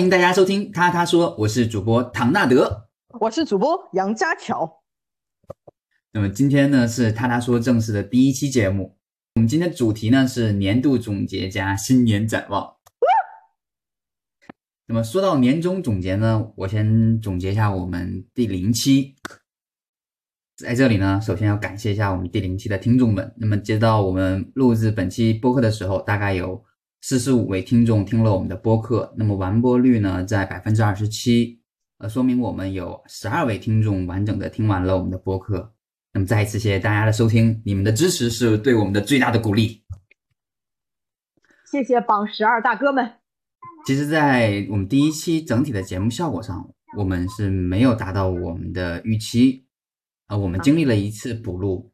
欢迎大家收听他他说，我是主播唐纳德。我是主播杨家乔。那么今天呢是他他说正式的第一期节目，我们今天主题呢是年度总结加新年展望。那么说到年终总结呢，我先总结一下我们第零期。在这里呢，首先要感谢一下我们第零期的听众们。那么接到我们录制本期播客的时候，大概有四十五位听众听了我们的播客，那么完播率呢在百分之二十七，呃，说明我们有十二位听众完整的听完了我们的播客。那么再一次谢谢大家的收听，你们的支持是对我们的最大的鼓励。谢谢榜十二大哥们。其实，在我们第一期整体的节目效果上，我们是没有达到我们的预期。啊，我们经历了一次补录，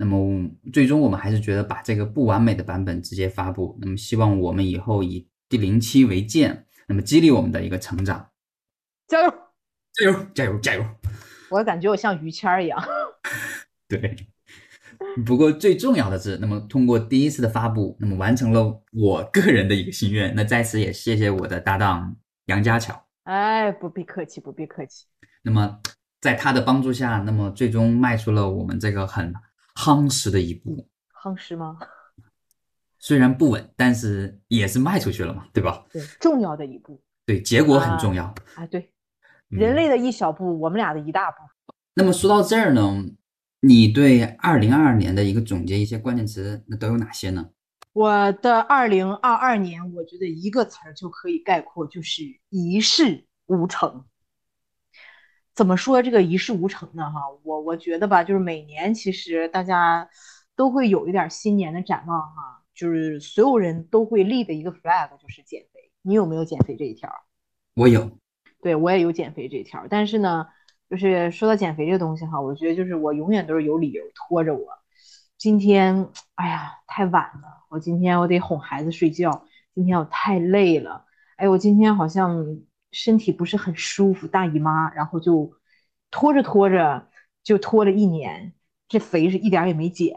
那么最终我们还是觉得把这个不完美的版本直接发布。那么希望我们以后以第零期为鉴，那么激励我们的一个成长。加油，加油，加油，加油！我感觉我像于谦儿一样。对，不过最重要的是，那么通过第一次的发布，那么完成了我个人的一个心愿。那在此也谢谢我的搭档杨家巧。哎，不必客气，不必客气。那么。在他的帮助下，那么最终迈出了我们这个很夯实的一步。夯实吗？虽然不稳，但是也是迈出去了嘛，对吧？对，重要的一步。对，结果很重要。啊，对，人类的一小步，我们俩的一大步。那么说到这儿呢，你对二零二二年的一个总结，一些关键词，那都有哪些呢？我的二零二二年，我觉得一个词儿就可以概括，就是一事无成。怎么说这个一事无成呢？哈，我我觉得吧，就是每年其实大家都会有一点新年的展望哈，就是所有人都会立的一个 flag 就是减肥。你有没有减肥这一条？我有，对我也有减肥这一条。但是呢，就是说到减肥这个东西哈，我觉得就是我永远都是有理由拖着我。今天，哎呀，太晚了，我今天我得哄孩子睡觉。今天我太累了，哎，我今天好像。身体不是很舒服，大姨妈，然后就拖着拖着就拖了一年，这肥是一点也没减。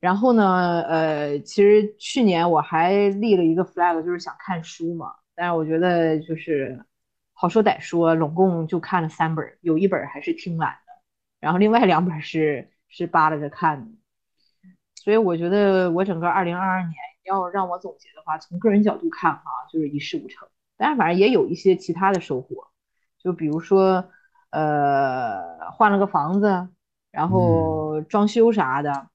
然后呢，呃，其实去年我还立了一个 flag，就是想看书嘛，但是我觉得就是好说歹说，拢共就看了三本，有一本还是听完的，然后另外两本是是扒拉着看的。所以我觉得我整个二零二二年要让我总结的话，从个人角度看哈，就是一事无成。但是反正也有一些其他的收获，就比如说，呃，换了个房子，然后装修啥的，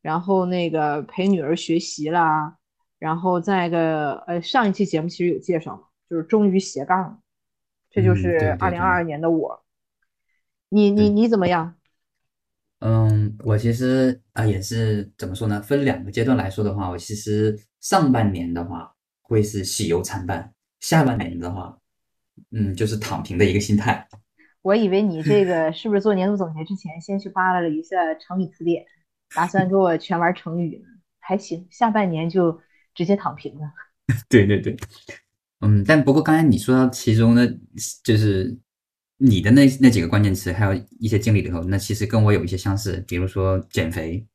然后那个陪女儿学习啦，然后再一个，呃，上一期节目其实有介绍嘛，就是终于斜杠了，这就是二零二二年的我。你你你怎么样？嗯，我其实啊也是怎么说呢？分两个阶段来说的话，我其实上半年的话会是喜忧参半。下半年的话，嗯，就是躺平的一个心态。我以为你这 个是不是做年度总结之前，先去扒拉了一下成语词典，打算给我全玩成语呢？还行，下半年就直接躺平了。对对对，嗯，但不过刚才你说到其中的，就是你的那那几个关键词，还有一些经历里头，那其实跟我有一些相似，比如说减肥，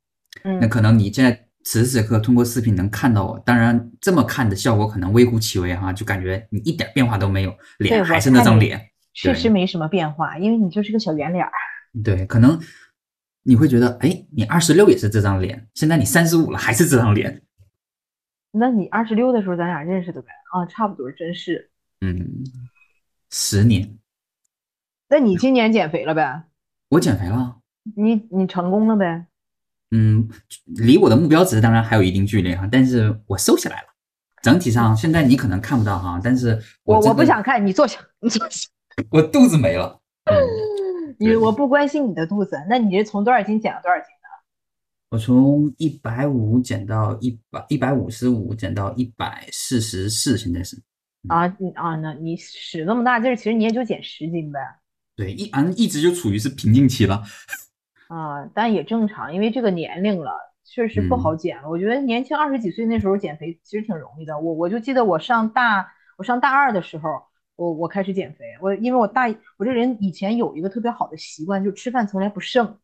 嗯，那可能你现在。此时此刻通过视频能看到我，当然这么看的效果可能微乎其微哈，就感觉你一点变化都没有，脸还是那张脸，确实没什么变化，因为你就是个小圆脸儿。对，可能你会觉得，哎，你二十六也是这张脸，现在你三十五了还是这张脸。那你二十六的时候咱俩认识的呗？啊，差不多，真是。嗯，十年。那你今年减肥了呗？我减肥了。你你成功了呗？嗯，离我的目标值当然还有一定距离哈，但是我瘦下来了。整体上，现在你可能看不到哈，但是我我不想看你坐下，你坐下。我肚子没了。嗯你我不关心你的肚子，那你是从多少斤减了多少斤的？我从一百五减到一百一百五十五，减到一百四十四，现在是。啊，你啊，那你使那么大劲儿，其实你也就减十斤呗。对，一啊一直就处于是瓶颈期了。啊，但也正常，因为这个年龄了，确实不好减了。我觉得年轻二十几岁那时候减肥其实挺容易的。我我就记得我上大我上大二的时候，我我开始减肥。我因为我大我这人以前有一个特别好的习惯，就吃饭从来不剩。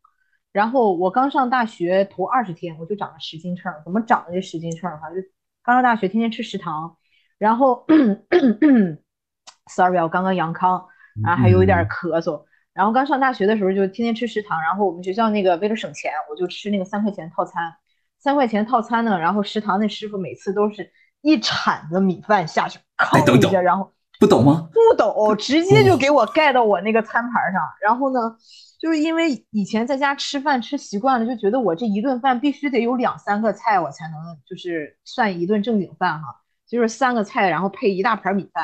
然后我刚上大学头二十天，我就长了十斤秤。怎么长的这十斤秤？哈，就刚上大学天天吃食堂，然后，sorry，我刚刚阳康，然后还有一点咳嗽。然后刚上大学的时候就天天吃食堂，然后我们学校那个为了省钱，我就吃那个三块钱套餐。三块钱套餐呢，然后食堂那师傅每次都是一铲子米饭下去，吭一下，然后不懂吗？不抖，直接就给我盖到我那个餐盘上。然后呢，就是因为以前在家吃饭吃习惯了，就觉得我这一顿饭必须得有两三个菜，我才能就是算一顿正经饭哈。就是三个菜，然后配一大盘米饭。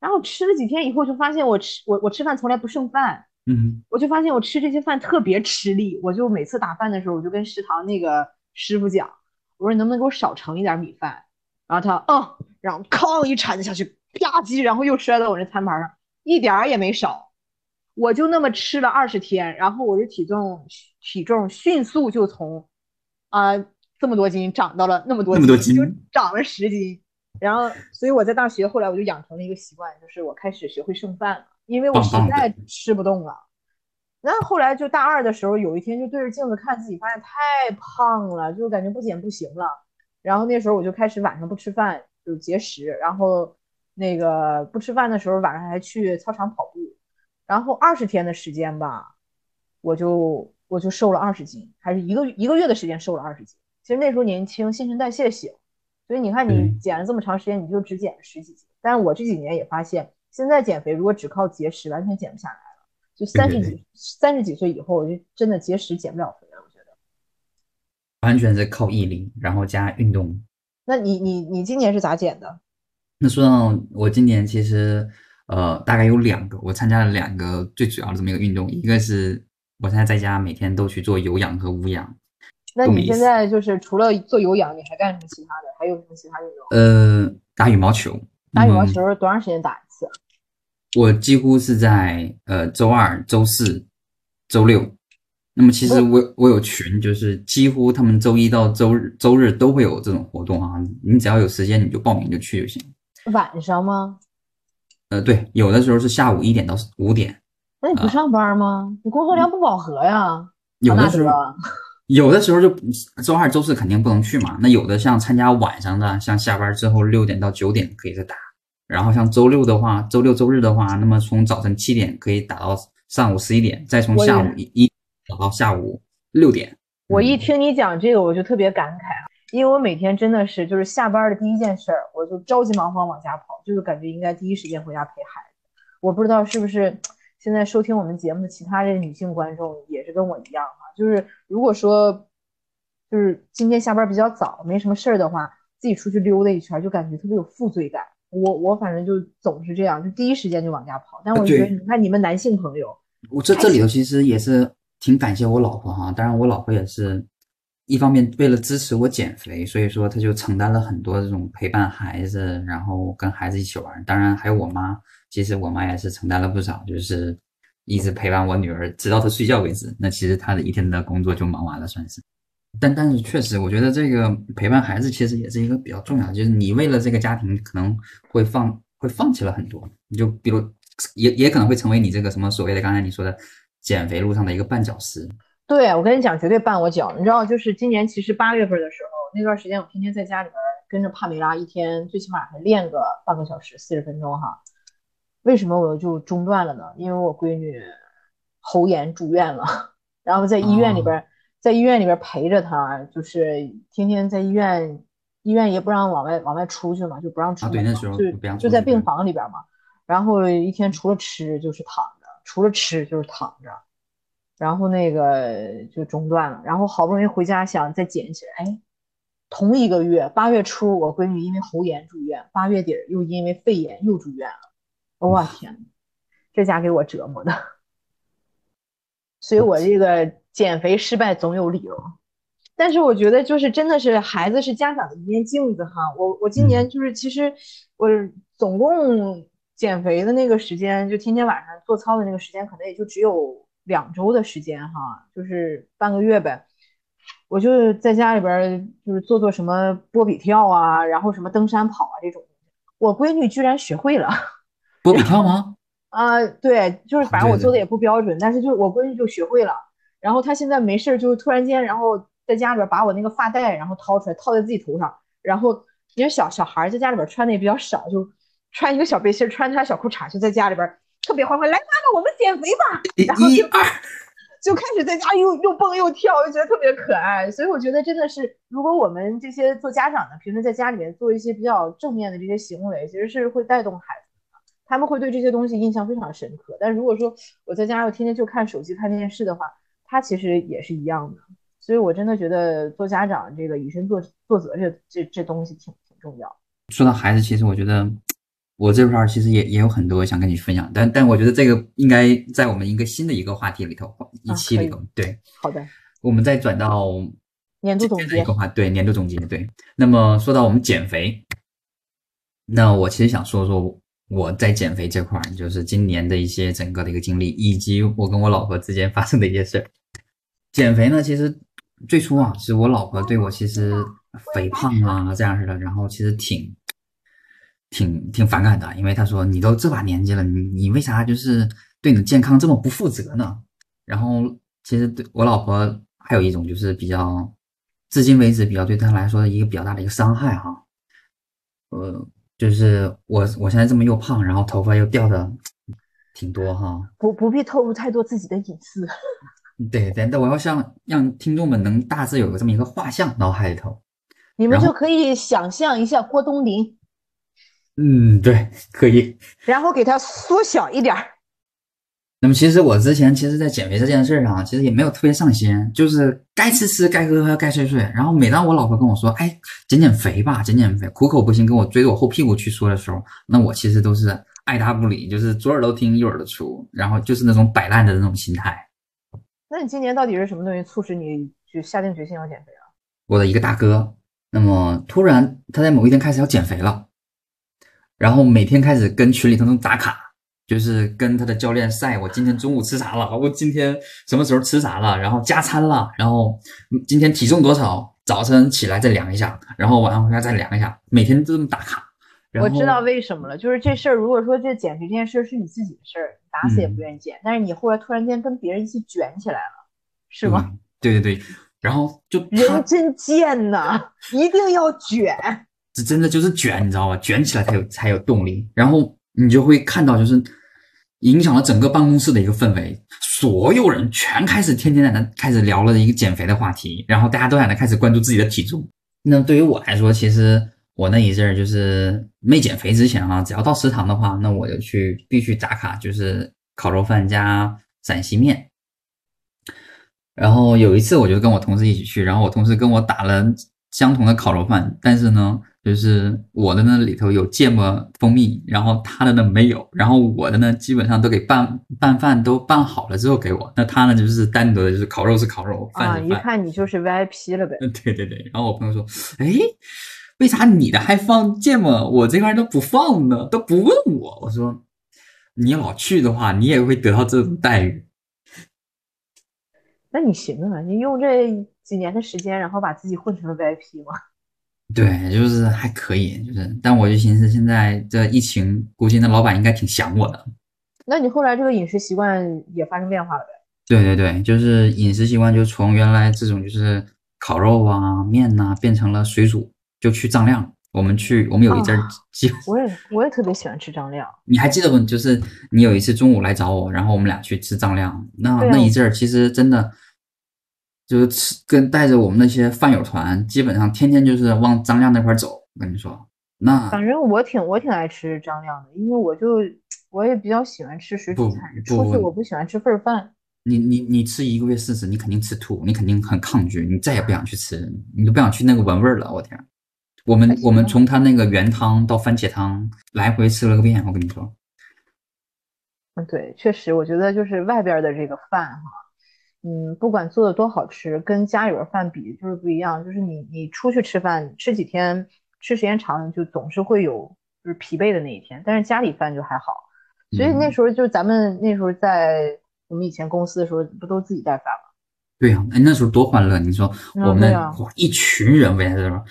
然后吃了几天以后，就发现我吃我我吃饭从来不剩饭。嗯，我就发现我吃这些饭特别吃力。我就每次打饭的时候，我就跟食堂那个。师傅讲，我说你能不能给我少盛一点米饭？然后他，嗯，然后哐一铲子下去，吧唧，然后又摔到我这餐盘上，一点儿也没少。我就那么吃了二十天，然后我的体重体重迅速就从啊这么多斤长到了那么多斤，就长了十斤。然后，所以我在大学后来我就养成了一个习惯，就是我开始学会剩饭了，因为我实在吃不动了。然后后来就大二的时候，有一天就对着镜子看自己，发现太胖了，就感觉不减不行了。然后那时候我就开始晚上不吃饭，就节食。然后那个不吃饭的时候，晚上还去操场跑步。然后二十天的时间吧，我就我就瘦了二十斤，还是一个一个月的时间瘦了二十斤。其实那时候年轻，新陈代谢行，所以你看你减了这么长时间，你就只减了十几斤。但是我这几年也发现，现在减肥如果只靠节食，完全减不下来了。就三十几三十几岁以后，我就真的节食减不了肥了。我觉得完全是靠毅力，然后加运动。那你你你今年是咋减的？那说到我今年其实呃大概有两个，我参加了两个最主要的这么一个运动，一个是我现在在家每天都去做有氧和无氧。那你现在就是除了做有氧，你还干什么其他的？还有什么其他运动？呃，打羽毛球。打羽毛球多长时间打？我几乎是在呃周二、周四、周六，那么其实我我有群，就是几乎他们周一到周日周日都会有这种活动啊。你只要有时间你就报名就去就行。晚上吗？呃，对，有的时候是下午一点到五点。那你不上班吗？你工作量不饱和呀？有的时候，有的时候就周二、周四肯定不能去嘛。那有的像参加晚上的，像下班之后六点到九点可以再打。然后像周六的话，周六周日的话，那么从早晨七点可以打到上午十一点，再从下午一打到下午六点。我一听你讲这个，我就特别感慨啊，因为我每天真的是就是下班的第一件事儿，我就着急忙慌往家跑，就是感觉应该第一时间回家陪孩子。我不知道是不是现在收听我们节目的其他的女性观众也是跟我一样哈，就是如果说就是今天下班比较早，没什么事儿的话，自己出去溜达一圈，就感觉特别有负罪感。我我反正就总是这样，就第一时间就往家跑。但我觉得，你看你们男性朋友，我这这里头其实也是挺感谢我老婆哈。当然，我老婆也是一方面为了支持我减肥，所以说她就承担了很多这种陪伴孩子，然后跟孩子一起玩。当然还有我妈，其实我妈也是承担了不少，就是一直陪伴我女儿直到她睡觉为止。那其实她的一天的工作就忙完了，算是。但但是确实，我觉得这个陪伴孩子其实也是一个比较重要的，就是你为了这个家庭可能会放会放弃了很多，你就比如也也可能会成为你这个什么所谓的刚才你说的减肥路上的一个绊脚石。对，我跟你讲，绝对绊我脚。你知道，就是今年其实八月份的时候，那段时间我天天在家里边跟着帕梅拉，一天最起码还练个半个小时，四十分钟哈。为什么我就中断了呢？因为我闺女喉炎住院了，然后在医院里边。在医院里边陪着他，就是天天在医院，医院也不让往外往外出去嘛，就不让出门，就就在病房里边嘛。然后一天除了吃就是躺着，除了吃就是躺着，然后那个就中断了。然后好不容易回家想再捡起来，哎，同一个月八月初我闺女因为喉炎住院，八月底又因为肺炎又住院了。我天，这家给我折磨的。所以我这个。减肥失败总有理由，但是我觉得就是真的是孩子是家长的一面镜子哈。我我今年就是其实我总共减肥的那个时间，就天天晚上做操的那个时间，可能也就只有两周的时间哈，就是半个月呗。我就在家里边就是做做什么波比跳啊，然后什么登山跑啊这种。我闺女居然学会了波比跳吗？啊，对，就是反正我做的也不标准，但是就我闺女就学会了。然后他现在没事就突然间，然后在家里边把我那个发带，然后掏出来套在自己头上。然后因为小小孩在家里边穿的也比较少，就穿一个小背心，穿条小裤衩，就在家里边特别欢快，来妈妈，我们减肥吧。然后就一二，就开始在家又又蹦又跳，就觉得特别可爱。所以我觉得真的是，如果我们这些做家长的，平时在家里面做一些比较正面的这些行为，其实是会带动孩子的，他们会对这些东西印象非常深刻。但如果说我在家又天天就看手机、看电视的话，他其实也是一样的。所以我真的觉得做家长这个以身作作则这这这东西挺挺重要。说到孩子，其实我觉得我这块儿其实也也有很多想跟你分享，但但我觉得这个应该在我们一个新的一个话题里头，一期里头，对，好的，我们再转到年度总结这一个话，对，年度总结，对。那么说到我们减肥，那我其实想说说我在减肥这块儿，就是今年的一些整个的一个经历，以及我跟我老婆之间发生的一些事儿。减肥呢，其实最初啊，是我老婆对我其实肥胖啊这样似的，然后其实挺挺挺反感的，因为她说你都这把年纪了，你你为啥就是对你的健康这么不负责呢？然后其实对我老婆还有一种就是比较，至今为止比较对她来说的一个比较大的一个伤害哈，呃，就是我我现在这么又胖，然后头发又掉的挺多哈，不不必透露太多自己的隐私。对对，但我要像让听众们能大致有个这么一个画像脑海里头，你们就可以想象一下郭冬临，嗯，对，可以。然后给它缩小一点儿。那么其实我之前其实，在减肥这件事上，其实也没有特别上心，就是该吃吃，该喝喝，该睡睡。然后每当我老婆跟我说，哎，减减肥吧，减减肥，苦口婆心跟我追着我后屁股去说的时候，那我其实都是爱答不理，就是左耳朵听右耳朵出，然后就是那种摆烂的那种心态。那你今年到底是什么东西促使你就下定决心要减肥啊？我的一个大哥，那么突然他在某一天开始要减肥了，然后每天开始跟群里头打卡，就是跟他的教练晒我今天中午吃啥了，我今天什么时候吃啥了，然后加餐了，然后今天体重多少，早晨起来再量一下，然后晚上回家再量一下，每天都这么打卡。我知道为什么了，就是这事儿，如果说这减肥这件事儿是你自己的事儿，打死也不愿意减，但是你后来突然间跟别人一起卷起来了，是吗？嗯对对对，然后就人真贱呐，一定要卷。这真的就是卷，你知道吧？卷起来才有才有动力，然后你就会看到，就是影响了整个办公室的一个氛围，所有人全开始天天在那开始聊了一个减肥的话题，然后大家都在那开始关注自己的体重。那对于我来说，其实我那一阵儿就是没减肥之前啊，只要到食堂的话，那我就去必须打卡，就是烤肉饭加陕西面。然后有一次，我就跟我同事一起去，然后我同事跟我打了相同的烤肉饭，但是呢，就是我的那里头有芥末蜂蜜，然后他的呢没有，然后我的呢基本上都给拌拌饭都拌好了之后给我，那他呢就是单独的，就是烤肉是烤肉，啊，饭是饭。一看你就是 VIP 了呗。嗯，对对对。然后我朋友说：“哎，为啥你的还放芥末，我这块都不放呢？都不问我。”我说：“你老去的话，你也会得到这种待遇。那你行啊，你用这几年的时间，然后把自己混成了 VIP 吗。对，就是还可以，就是，但我就寻思，现在这疫情，估计那老板应该挺想我的。那你后来这个饮食习惯也发生变化了呗？对对对，就是饮食习惯就从原来这种就是烤肉啊、面呐、变成了水煮，就去张亮。我们去，我们有一阵儿我也我也特别喜欢吃张亮。你还记得不？就是你有一次中午来找我，然后我们俩去吃张亮，那啊那一阵儿其实真的就是吃跟带着我们那些饭友团，基本上天天就是往张亮那块儿走。我跟你说，那反正我挺我挺爱吃张亮的，因为我就我也比较喜欢吃水煮菜，不出去我不喜欢吃份儿饭。你你你吃一个月试试，你肯定吃吐，你肯定很抗拒，你再也不想去吃，你都不想去那个闻味儿了。我天，我们我们从他那个原汤到番茄汤来回吃了个遍。我跟你说，嗯，对，确实，我觉得就是外边的这个饭哈，嗯，不管做的多好吃，跟家里边饭比就是不一样。就是你你出去吃饭，吃几天，吃时间长了，就总是会有就是疲惫的那一天。但是家里饭就还好，所以那嗯时候就咱们那时候在我们以前公司的时候，不都自己带饭吗？对呀、哎，那时候多欢乐！你说嗯我们一群人围在这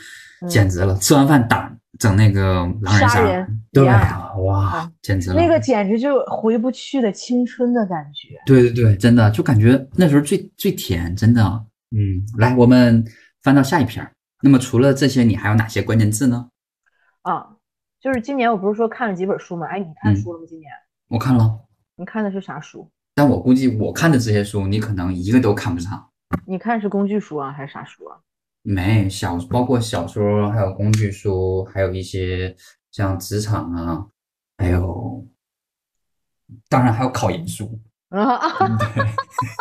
简直了！吃完饭打整那个狼人杀对哇啊，简直了！那个简直就回不去的青春的感觉。对对对，真的就感觉那时候最最甜，真的。嗯，来，我们翻到下一篇儿。那么除了这些，你还有哪些关键字呢？啊，就是今年我不是说看了几本书吗？哎，你看书了吗？今年我看了，你看的是啥书？但我估计我看的这些书，你可能一个都看不上。你看是工具书啊，还是啥书啊？没小，包括小说，还有工具书，还有一些像职场啊，还有，当然还有考研书。啊，对，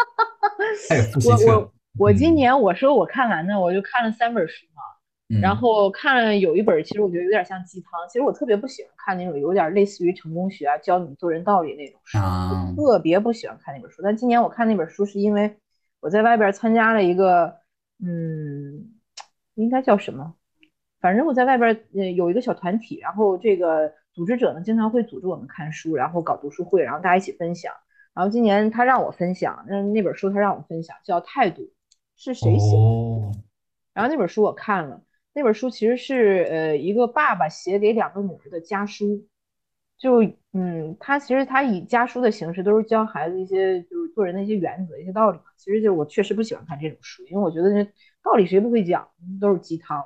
还有复习我册我。我今嗯年我说我看完呢，我就看了三本书嘛。嗯然后看了有一本，其实我觉得有点像鸡汤。其实我特别不喜欢看那种有点类似于成功学啊，教你做人道理那种书，啊我特别不喜欢看那本书。但今年我看那本书，是因为我在外边参加了一个，嗯，应该叫什么？反正我在外边呃有一个小团体，然后这个组织者呢经常会组织我们看书，然后搞读书会，然后大家一起分享。然后今年他让我分享，那那本书他让我分享叫《态度》，是谁写的？哦，然后那本书我看了，那本书其实是呃一个爸爸写给两个女儿的家书，就嗯，他其实他以家书的形式都是教孩子一些就是做人的一些原则、一些道理嘛。其实就我确实不喜欢看这种书，因为我觉得这道理谁不会讲，都是鸡汤。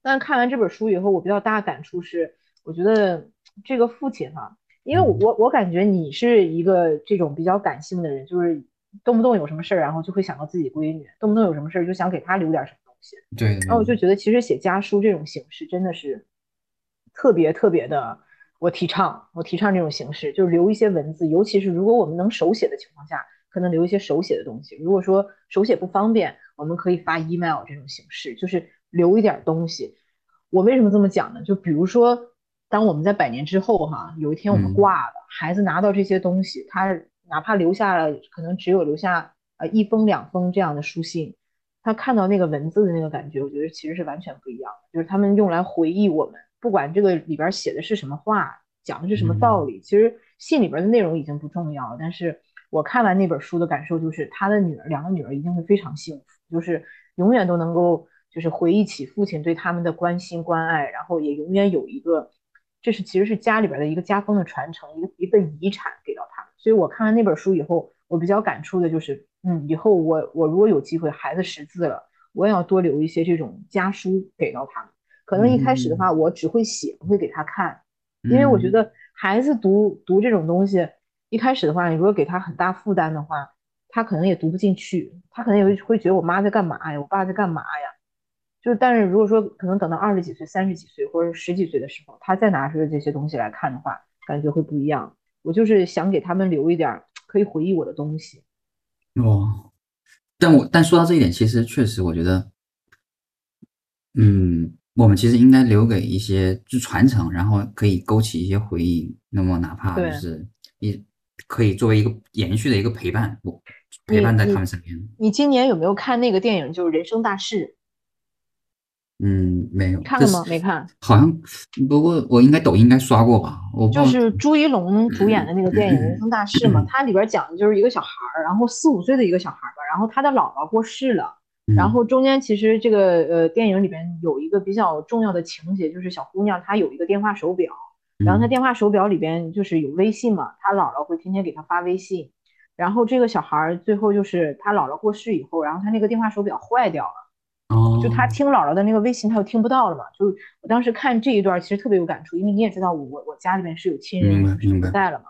但看完这本书以后，我比较大的感触是，我觉得这个父亲哈、因为我我我感觉你是一个这种比较感性的人，就是动不动有什么事儿，然后就会想到自己闺女，动不动有什么事儿就想给她留点什么东西。对，然后我就觉得，其实写家书这种形式真的是特别特别的，我提倡，我提倡这种形式，就是留一些文字，尤其是如果我们能手写的情况下，可能留一些手写的东西。如果说手写不方便，我们可以发 email 这种形式，就是留一点东西。我为什么这么讲呢？就比如说，当我们在百年之后哈，有一天我们嗯挂了，孩子拿到这些东西，他哪怕留下了，可能只有留下呃一封两封这样的书信，他看到那个文字的那个感觉，我觉得其实是完全不一样的。就是他们用来回忆我们，不管这个里边写的是什么话，讲的是什么道理，其实信里边的内容已经不重要了。但是我看完那本书的感受就是，他的女儿，两个女儿一定会非常幸福，就是永远都能够就是回忆起父亲对他们的关心关爱，然后也永远有一个，这是其实是家里边的一个家风的传承，一个一份遗产给到他们。所以我看完那本书以后，我比较感触的就是，嗯，以后我我如果有机会孩子识字了，我也要多留一些这种家书给到他们。可能一开始的话，我只会写，不会给他看，因为我觉嗯得孩子读读这种东西，一开始的话，你如果给他很大负担的话，他可能也读不进去，他可能也会会觉得我妈在干嘛呀，我爸在干嘛呀。就，但是如果说可能等到二十几岁、三十几岁或者十几岁的时候，他再拿出这些东西来看的话，感觉会不一样。我就是想给他们留一点儿可以回忆我的东西。哦，但我但说到这一点，其实确实我觉得，嗯，我们其实应该留给一些就传承，然后可以勾起一些回忆。那么哪怕就是一可以作为一个延续的一个陪伴，我陪伴在他们身边。你今年有没有看那个电影？就是《人生大事》，嗯，没有，看了吗？没看。好像不过我应该抖音应该刷过吧？我就是朱一龙主演的那个电影《人生大事》嘛，嗯 它里边讲的就是一个小孩儿，然后四五岁的一个小孩儿吧，然后他的姥姥过世了，然嗯后中间其实这个呃电影里边有一个比较重要的情节，就是小姑娘她有一个电话手表，然后她嗯电话手表里边就是有微信嘛，她姥姥会天天给她发微信，然后这个小孩儿最后就是他姥姥过世以后，然后他那个电话手表坏掉了。哦，就他听姥姥的那个微信，他又听不到了嘛。就我当时看这一段，其实特别有感触，因为你也知道我我我家里面是有亲人不在了嘛。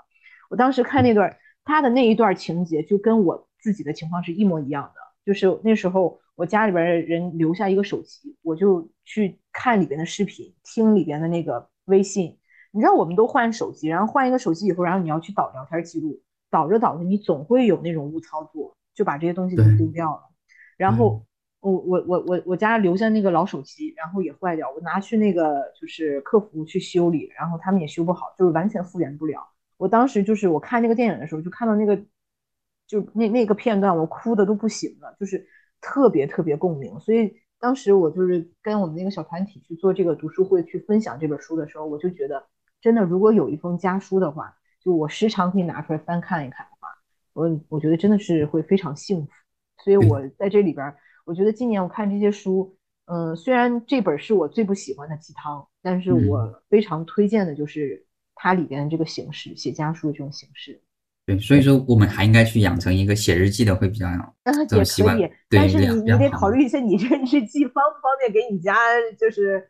我当时看那段，他的那一段情节就跟我自己的情况是一模一样的。就是那时候我家里边的人留下一个手机，我就去看里边的视频，听里边的那个微信。你知道我们都换手机，然后换一个手机以后，然后你要去导聊天记录，导着导着你总会有那种误操作，就把这些东西都丢掉了。然后我我我我我家留下那个老手机，然后也坏掉，我拿去那个就是客服去修理，然后他们也修不好，就是完全复原不了。我当时就是我看那个电影的时候，就看到那个就那那个片段，我哭的都不行了，就是特别特别共鸣。所以当时我就是跟我们那个小团体去做这个读书会，去分享这本书的时候，我就觉得真的，如果有一封家书的话，就我时常可以拿出来翻看一看的话，我我觉得真的是会非常幸福。所以我在这里边儿，我觉得今年我看这些书，嗯、虽然这本是我最不喜欢的鸡汤，但是嗯我非常推荐的就是它里边的这个形式，写家书的这种形式。对，所以说我们还应该去养成一个写日记的，会比较啊，这种习惯对但是你你得考虑一下，你这日记方不方便给你家，就是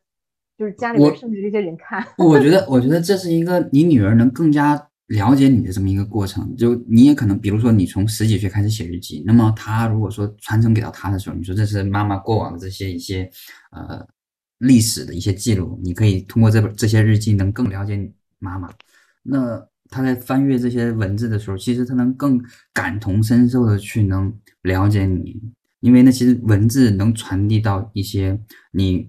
就是家里面甚至这些人看。我觉得，我觉得这是一个你女儿能更加了解你的这么一个过程。就你也可能，比如说你从十几岁开始写日记，那么她如果说传承给到她的时候，你说这是妈妈过往的这些一些呃历史的一些记录，你可以通过这本这些日记能更了解你妈妈。那她在翻阅这些文字的时候，其实他能更感同身受的去能了解你，因为那其实文字能传递到一些你。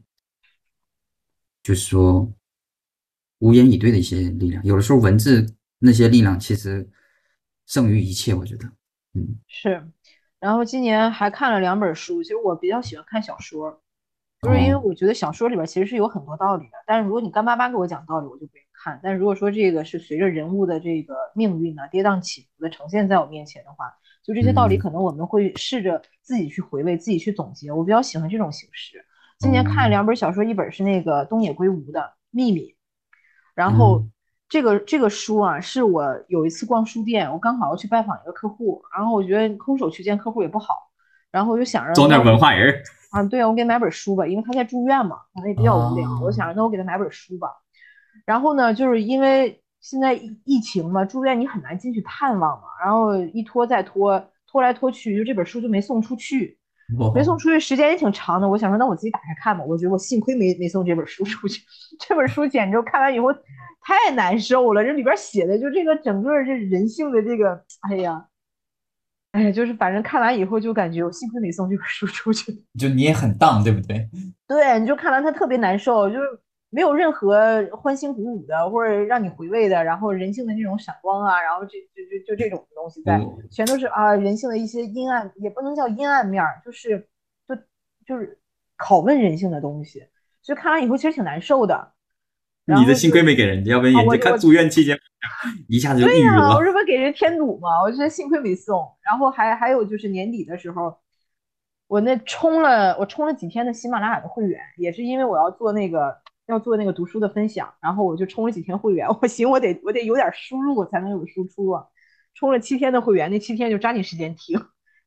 就是说，无言以对的一些力量，有的时候文字那些力量其实胜于一切，我觉得，嗯，是。然后今年还看了两本书，其实我比较喜欢看小说，就是因为我觉得小说里边其实是有很多道理的。但是如果你干巴巴给我讲道理，我就不愿意看。但如果说这个是随着人物的这个命运呢跌宕起伏的呈现在我面前的话，就这些道理可能我们会试着自己去回味，自己去总结。我比较喜欢这种形式。今年看了两本小说，一本是那个东野圭吾的《秘密》，然后这个这个书啊，是我有一次逛书店，我刚好要去拜访一个客户，然后我觉得空手去见客户也不好，然后我就想着装点文化人啊，对啊，我给他买本书吧，因为他在住院嘛，可能也比较无聊，我想着那我给他买本书吧。然后呢，就是因为现在疫情嘛，住院你很难进去探望嘛，然后一拖再拖，拖来拖去，就这本书就没送出去。没送出去时间也挺长的，我想说，那我自己打开看吧。我觉得我幸亏没没送这本书出去，这本书简直看完以后太难受了。这里边写的就这个整个这人性的这个，哎呀，哎呀，就是反正看完以后就感觉我幸亏没送这本书出去。就你也很荡，对不对？对，你就看完它特别难受，就是。没有任何欢欣鼓舞的，或者让你回味的，然后人性的那种闪光啊，然后这就就就这种东西在，全都是啊人性的一些阴暗，也不能叫阴暗面儿，就是就就是拷问人性的东西。所以看完以后其实挺难受的。你的幸亏没给人家，要不然人家看住院期间一下子就抑郁了。我这不给人添堵吗？我觉得幸亏没送。然后还还有就是年底的时候，我那充了我充了几天的喜马拉雅的会员，也是因为我要做那个。要做那个读书的分享，然后我就充了几天会员。我行我得我得有点输入才能有输出啊。充了七天的会员，那七天就抓紧时间听，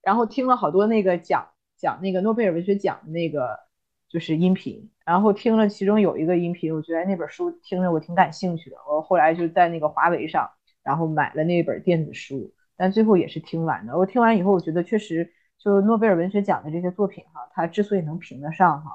然后听了好多那个讲讲那个诺贝尔文学奖的那个就是音频，然后听了其中有一个音频，我觉得那本书听着我挺感兴趣的。我后来就在那个华为上，然后买了那本电子书，但最后也是听完的。我听完以后，我觉得确实就诺贝尔文学奖的这些作品哈，它之所以能评得上哈，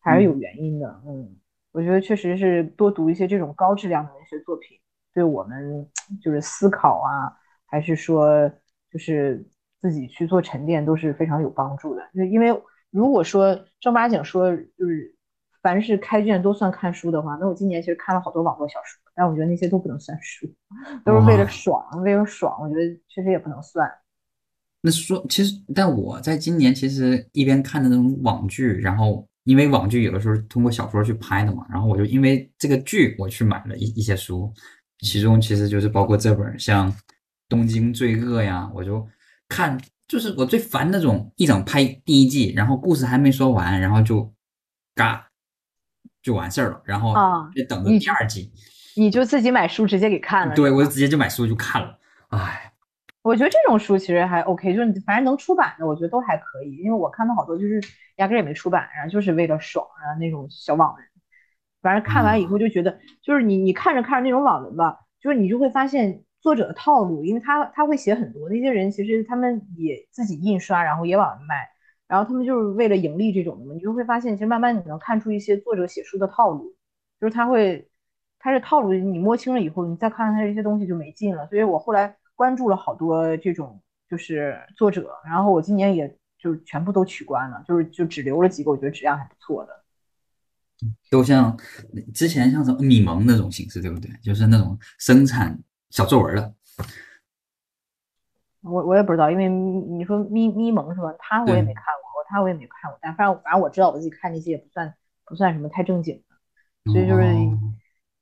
还是有原因的，嗯。我觉得确实是多读一些这种高质量的文学作品，对我们就是思考啊，还是说就是自己去做沉淀都是非常有帮助的。就因为如果说正八经说就是凡是开卷都算看书的话，那我今年其实看了好多网络小说，但我觉得那些都不能算书，都是为了爽，为了爽。我觉得确实也不能算。那说其实，但我在今年其实一边看的那种网剧，然后。因为网剧有的时候通过小说去拍的嘛，然后我就因为这个剧我去买了一一些书，其中其实就是包括这本像《东京罪恶》呀，我就看，就是我最烦那种一整拍第一季，然后故事还没说完，然后就嘎就完事儿了，然后就等着第二季，你就自己买书直接给看了，对我就直接就买书就看了，唉。我觉得这种书其实还 OK，就是反正能出版的，我觉得都还可以。因为我看到好多就是压根也没出版，然后就是为了爽啊那种小网文。反正看完以后就觉得，就是你你看着看着那种网文吧，就是你就会发现作者的套路，因为他他会写很多那些人其实他们也自己印刷，然后也往外卖，然后他们就是为了盈利这种的嘛。你就会发现，其实慢慢你能看出一些作者写书的套路，就是他会他是套路，你摸清了以后，你再看看他这些东西就没劲了。所以我后来。关注了好多这种就是作者，然后我今年也就全部都取关了，就是就只留了几个我觉得质量还不错的，都像之前像什么米蒙那种形式，对不对？就是那种生产小作文的。我我也不知道，因为你说咪咪蒙是吧？他我也没看过，他我也没看过，但反正反正我知道我自己看那些也不算不算什么太正经的，所以就是，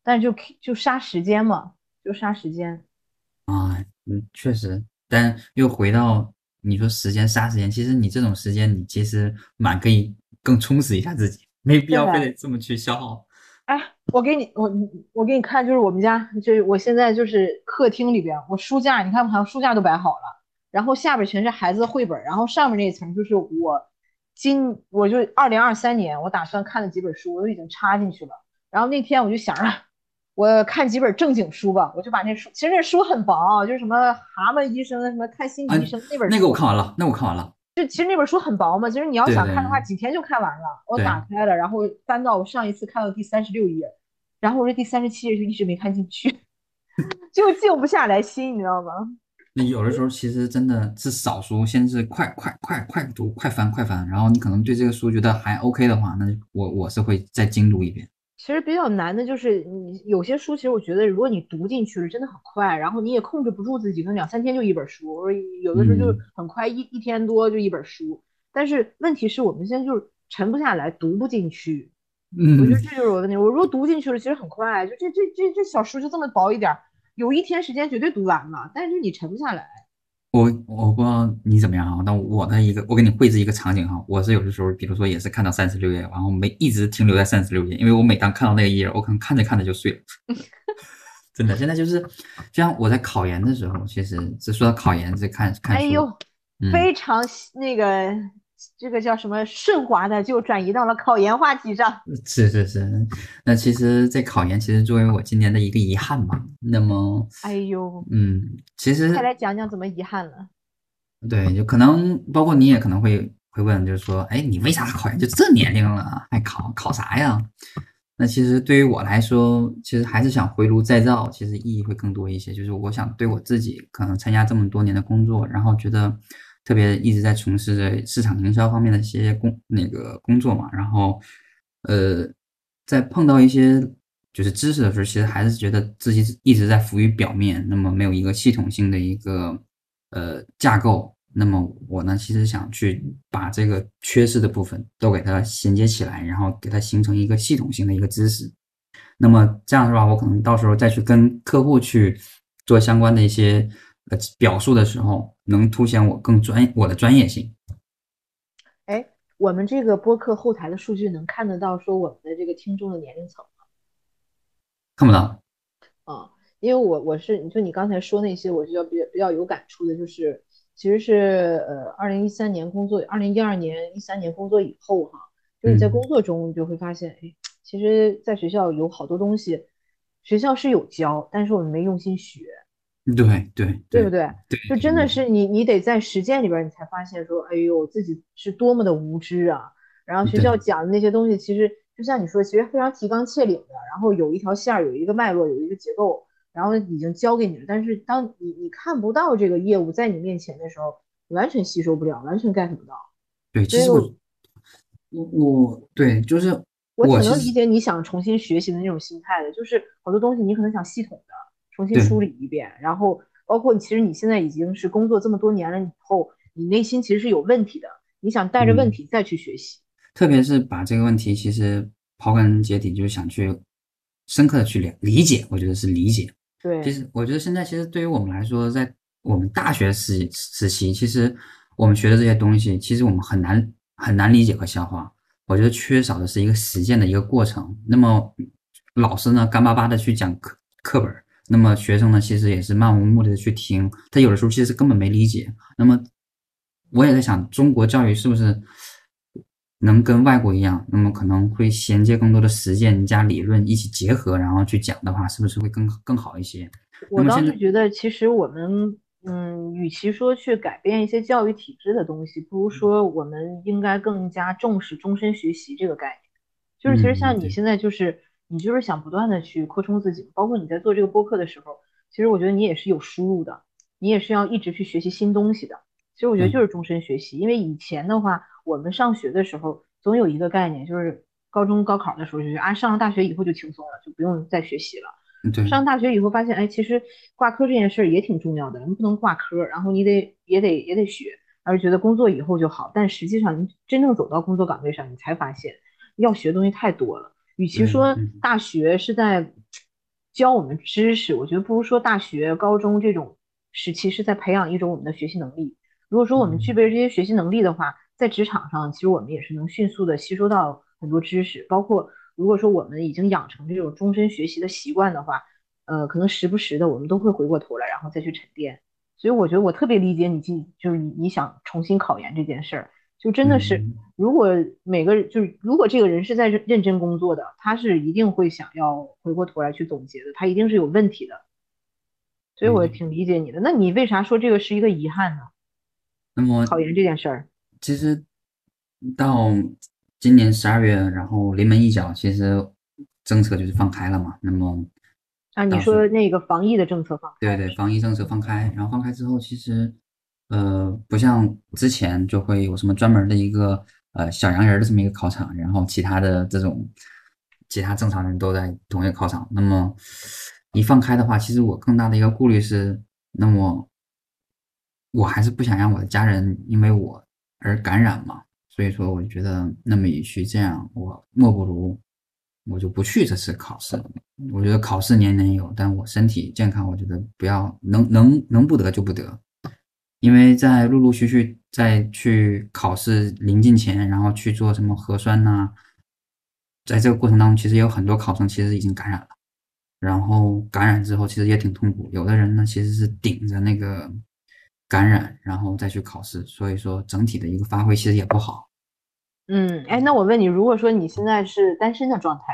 但是就就杀时间嘛，就杀时间啊。嗯，确实，但又回到你说时间杀时间，其实你这种时间，你其实蛮可以更充实一下自己，没必要非得这么去消耗。哎，我给你，我我给你看，就是我们家，就是我现在就是客厅里边，我书架，你看，好像书架都摆好了，然后下边全是孩子的绘本，然后上面那一层就是我今，我就二零二三年我打算看的几本书，我都已经插进去了。然后那天我就想着，我看几本正经书吧，我就把那书，其实那书很薄，就是什么蛤蟆医生什么看心理医生那本那个我看完了，那我看完了。就其实那本书很薄嘛，其实你要想看的话，几天就看完了。我打开了，然后翻到我上一次看到第三十六页，然后我这第三十七页就一直没看进去，就静不下来心，你知道吗？那有的时候其实真的是少书，先是快快快快读，快翻快翻，然后你可能对这个书觉得还 OK 的话，那我我是会再精读一遍。其实比较难的就是你有些书，其实我觉得如果你读进去了，真的很快，然后你也控制不住自己，可能两三天就一本书，有的时候就很快一一天多就一本书。但是问题是我们现在就是沉不下来，读不进去。嗯，我觉得这就是我的问题。我如果读进去了，其实很快，就这这这这小书就这么薄一点，有一天时间绝对读完了，但是你沉不下来。我我不知道你怎么样啊，但我的一个，我给你绘制一个场景哈，我是有的时候，比如说也是看到三十六页，然后没一直停留在三十六页，因为我每当看到那个页，我可能看着看着就睡了。真的，现在就是，就像我在考研的时候，其实这说到考研，这看看书，哎呦，非常那个。这个叫什么顺滑的，就转移到了考研话题上。是是是，那其实这考研其实作为我今年的一个遗憾吧。那么，哎呦，嗯，其实再来讲讲怎么遗憾了。对，就可能包括你也可能会会问，就是说，哎，你为啥考研？就这年龄了还考考啥呀？那其实对于我来说，其实还是想回炉再造，其实意义会更多一些。就是我想对我自己，可能参加这么多年的工作，然后觉得。特别一直在从事着市场营销方面的一些工那个工作嘛，然后，呃，在碰到一些就是知识的时候，其实还是觉得自己一直在浮于表面，那么没有一个系统性的一个呃架构。那么我呢，其实想去把这个缺失的部分都给它衔接起来，然后给它形成一个系统性的一个知识。那么这样的话？我可能到时候再去跟客户去做相关的一些。呃，表述的时候能凸显我更专我的专业性。哎，我们这个播客后台的数据能看得到说我们的这个听众的年龄层吗？看不到。啊，因为我我是就你刚才说那些，我就要比较比较有感触的，就是其实是呃，二零一三年工作，二零一二年、一三年工作以后哈，就是在工作中你就会发现，哎，其实在学校有好多东西，学校是有教，但是我们没用心学。对对对不对？对，就真的是你，你得在实践里边，你才发现说，哎呦，自己是多么的无知啊！然后学校讲的那些东西，其实就像你说，其实非常提纲挈领的，然后有一条线儿，有一个脉络，有一个结构，然后已经教给你了。但是当你你看不到这个业务在你面前的时候，完全吸收不了，完全 get 不到。对，其实我我我对，就是我挺能理解你想重新学习的那种心态的，就是好多东西你可能想系统的。重新梳理一遍，然后包括其实你现在已经是工作这么多年了以后，你内心其实是有问题的，你想带着问题再去学习，特别是把这个问题其实刨根结底，就是想去深刻的去理理解，我觉得是理解。对，其实我觉得现在其实对于我们来说，在我们大学时时期，其实我们学的这些东西，其实我们很难很难理解和消化。我觉得缺少的是一个实践的一个过程。那么老师呢，干巴巴的去讲课课本。那么学生呢，其实也是漫无目的的去听，他有的时候其实根本没理解。那么我也在想，中国教育是不是能跟外国一样？那么可能会衔接更多的实践加理论一起结合，然后去讲的话，是不是会更更好一些？我倒是觉得，其实我们，嗯，与其说去改变一些教育体制的东西，不如说我们应该更加重视终身学习这个概念。就是其实像你现在就是。你就是想不断的去扩充自己，包括你在做这个播客的时候，其实我觉得你也是有输入的，你也是要一直去学习新东西的。其实我觉得就是终身学习，因为以前的话，我们上学的时候总有一个概念，就是高中高考的时候就是啊，上了大学以后就轻松了，就不用再学习了。对。上大学以后发现，哎，其实挂科这件事儿也挺重要的，你不能挂科，然后你得也得也得学，而觉得工作以后就好。但实际上，你真正走到工作岗位上，你才发现要学的东西太多了。与其说大学是在教我们知识，我觉得不如说大学、高中这种时期是在培养一种我们的学习能力。如果说我们具备这些学习能力的话，在职场上，其实我们也是能迅速的吸收到很多知识。包括如果说我们已经养成这种终身学习的习惯的话，呃，可能时不时的我们都会回过头来，然后再去沉淀。所以我觉得我特别理解你，进就是你你想重新考研这件事儿。就真的是，嗯如果每个人就是如果这个人是在认认真工作的，他是一定会想要回过头来去总结的，他一定是有问题的。所以我嗯挺理解你的。那你为啥说这个是一个遗憾呢？那么考研这件事儿，其实到今年十二月，然后临门一脚，其实政策就是放开了嘛。那么啊，你说那个防疫的政策放开，对对，防疫政策放开，然后放开之后，其实呃不像之前就会有什么专门的一个呃小洋人的这么一个考场，然后其他的这种其他正常人都在同一个考场。那么一放开的话，其实我更大的一个顾虑是，那么我还是不想让我的家人因为我而感染嘛。所以说，我就觉得那么与其这样，我莫不如我就不去这次考试。我觉得考试年年有，但我身体健康，我觉得不要能能能不得就不得，因为在陆陆续续在去考试临近前，然后去做什么核酸呐、在这个过程当中，其实也有很多考生其实已经感染了，然后感染之后其实也挺痛苦，有的人呢其实是顶着那个感染，然后再去考试，所以说整体的一个发挥其实也不好。嗯，哎，那我问你，如果说你现在是单身的状态，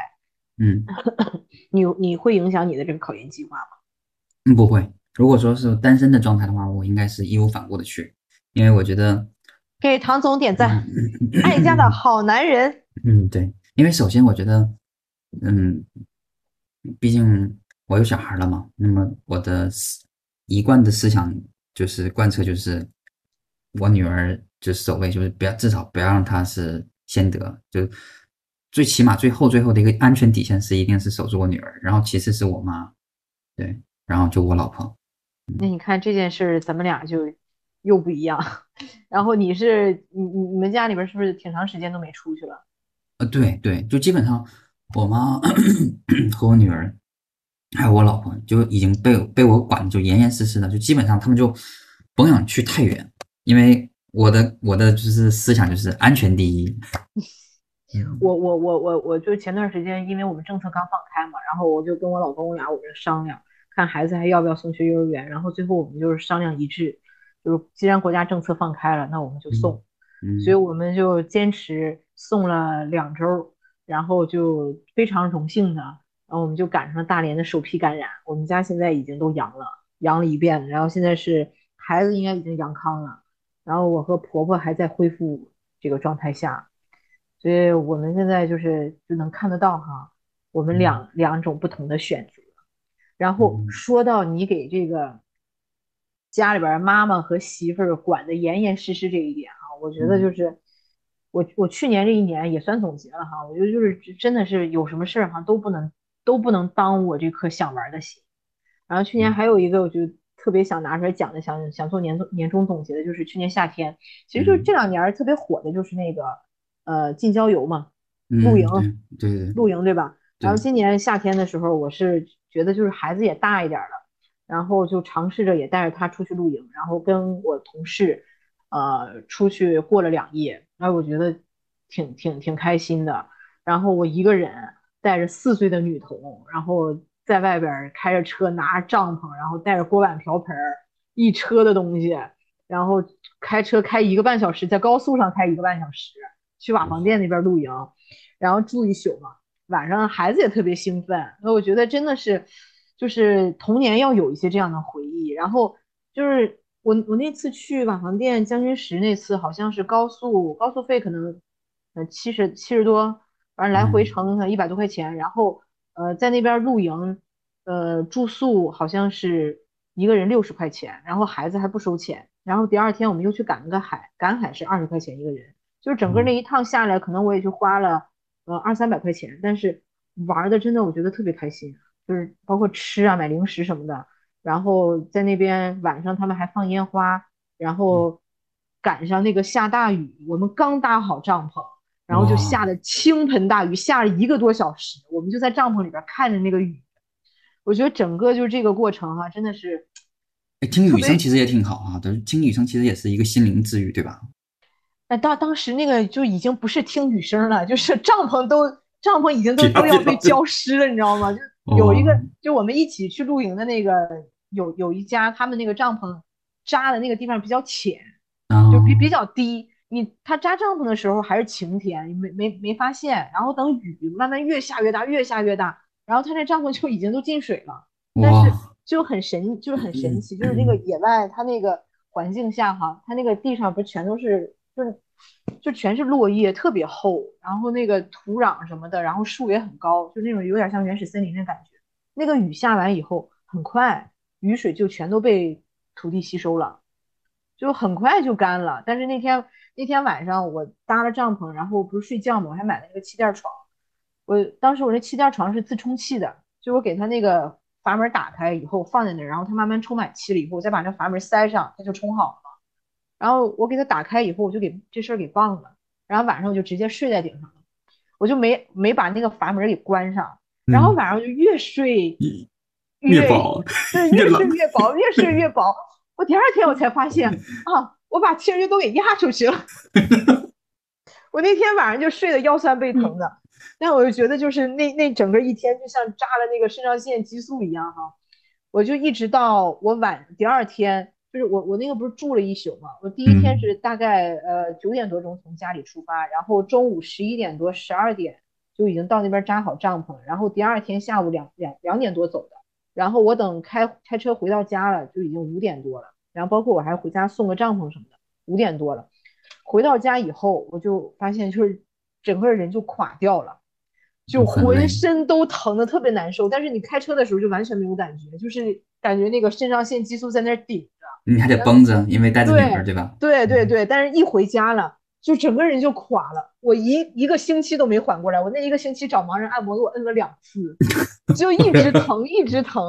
嗯，你你会影响你的这个考研计划吗？嗯不会。如果说是单身的状态的话，我应该是义无反顾的去，因为我觉得，给唐总点赞，爱家的好男人。嗯，对，因为首先我觉得，嗯，毕竟我有小孩了嘛，那么我的思一贯的思想就是贯彻，就是我女儿就是首位，就是不要至少不要让她是先得，就最起码最后最后的一个安全底线是一定是守住我女儿，然后其次是我妈，对，然后就我老婆，那你看这件事儿，咱们俩就又不一样。然后你是你你你们家里边是不是挺长时间都没出去了？呃，对对，就基本上我妈 和我女儿，还有我老婆，就已经被被我管的就严严实实的，就基本上他们就甭想去太远，因为我的我的就是思想就是安全第一。嗯我我我我我就前段时间，因为我们政策刚放开嘛，然后我就跟我老公我俩我们商量，看孩子还要不要送去幼儿园，然后最后我们就是商量一致，就是既然国家政策放开了，那我们就送。嗯所以我们就坚持送了两周，然后就非常荣幸的，然后我们就赶上了大连的首批感染，我们家现在已经都阳了，阳了一遍，然后现在是孩子应该已经阳康了，然后我和婆婆还在恢复这个状态下，所以我们现在就是就能看得到哈，我们两两种不同的选择。然后嗯。说到你给这个家里边儿妈妈和媳妇儿管的严严实实这一点啊，我觉得嗯。就是我我去年这一年也算总结了哈，我觉得就是真的是有什么事儿哈都不能都不能耽误我这颗想玩儿的心。然后去年嗯。还有一个我就特别想拿出来讲的，想想做年终年终总结的，就是去年夏天，其实就是嗯。这两年特别火的就是那个呃近郊游嘛，嗯，露营对对对，露营对吧？然后今年夏天的时候，我是觉得就是孩子也大一点儿了，然后就尝试着也带着他出去露营，然后跟我同事呃出去过了两夜，然后我觉得挺挺挺开心的。然后我一个人带着四岁的女童，然后在外边儿开着车，拿着帐篷，然后带着锅碗瓢盆儿，一车的东西，然后开车开一个半小时，在高速上开一个半小时，去瓦房店那边露营，然后住一宿嘛。晚上孩子也特别兴奋，所以我觉得真的是，就是童年要有一些这样的回忆。然后就是我我那次去瓦房店将军石那次，好像是高速高速费可能呃七十七十多，反正来回嗯程一百多块钱。然后呃在那边露营，呃住宿好像是一个人六十块钱，然后孩子还不收钱。然后第二天我们又去赶了个海，赶海是二十块钱一个人，就是整个那一趟下来，可能我也就花了。呃，二三百块钱，但是玩的真的我觉得特别开心，就是包括吃啊、买零食什么的，然后在那边晚上他们还放烟花，然后赶上那个下大雨，我们刚搭好帐篷，然后就下的倾盆大雨，下了一个多小时，我们就在帐篷里边看着那个雨，我觉得整个就是这个过程哈、真的是，哎，听雨声其实也挺好啊，对，听雨声其实也是一个心灵治愈，对吧？哎，当当时那个就已经不是听雨声了，就是帐篷都帐篷已经都都要被浇湿了，你知道吗？就有一个哦，就我们一起去露营的那个，有有一家他们那个帐篷扎的那个地方比较浅，就比比哦较低，你他扎帐篷的时候还是晴天，你没没没发现，然后等雨慢慢越下越大，越下越大，然后他那帐篷就已经都进水了，但是，就很神，就是很神奇，就是那个野外他那个环境下哈，他那个地上不全都是就是就全是落叶，特别厚，然后那个土壤什么的，然后树也很高，就那种有点像原始森林的感觉。那个雨下完以后，很快雨水就全都被土地吸收了，就很快就干了。但是那天那天晚上我搭了帐篷，然后不是睡觉嘛，我还买了那个气垫床。我当时我那气垫床是自充气的，就我给它那个阀门打开以后放在那儿，然后它慢慢充满气了以后，我再把那阀门塞上，它就充好了。然后我给它打开以后，我就给这事儿给忘了，然后晚上我就直接睡在顶上了，我就没没把那个阀门给关上，然后晚上就越睡嗯越薄，对，越越睡越薄，越睡越薄。我第二天我才发现啊，我把气儿就都给压出去了。我那天晚上就睡得腰酸背疼的，但我就觉得就是那那整个一天就像扎了那个肾上腺激素一样哈，我就一直到我晚第二天，就是我我那个不是住了一宿嘛，我第一天嗯是大概呃九点多钟从家里出发，然后中午十一点多十二点就已经到那边扎好帐篷，然后第二天下午两两两点多走的。然后我等开开车回到家了，就已经五点多了。然后包括我还回家送个帐篷什么的，五点多了。回到家以后，我就发现就是整个人就垮掉了，就浑身都疼的特别难受。但是你开车的时候就完全没有感觉，就是感觉那个肾上腺激素在那儿顶着。你还得绷着，因为带着女儿，对吧？对对对，但是一回家了，就整个人就垮了。我一一个星期都没缓过来，我那一个星期找盲人按摩，给我摁了两次，就一直疼，一直疼。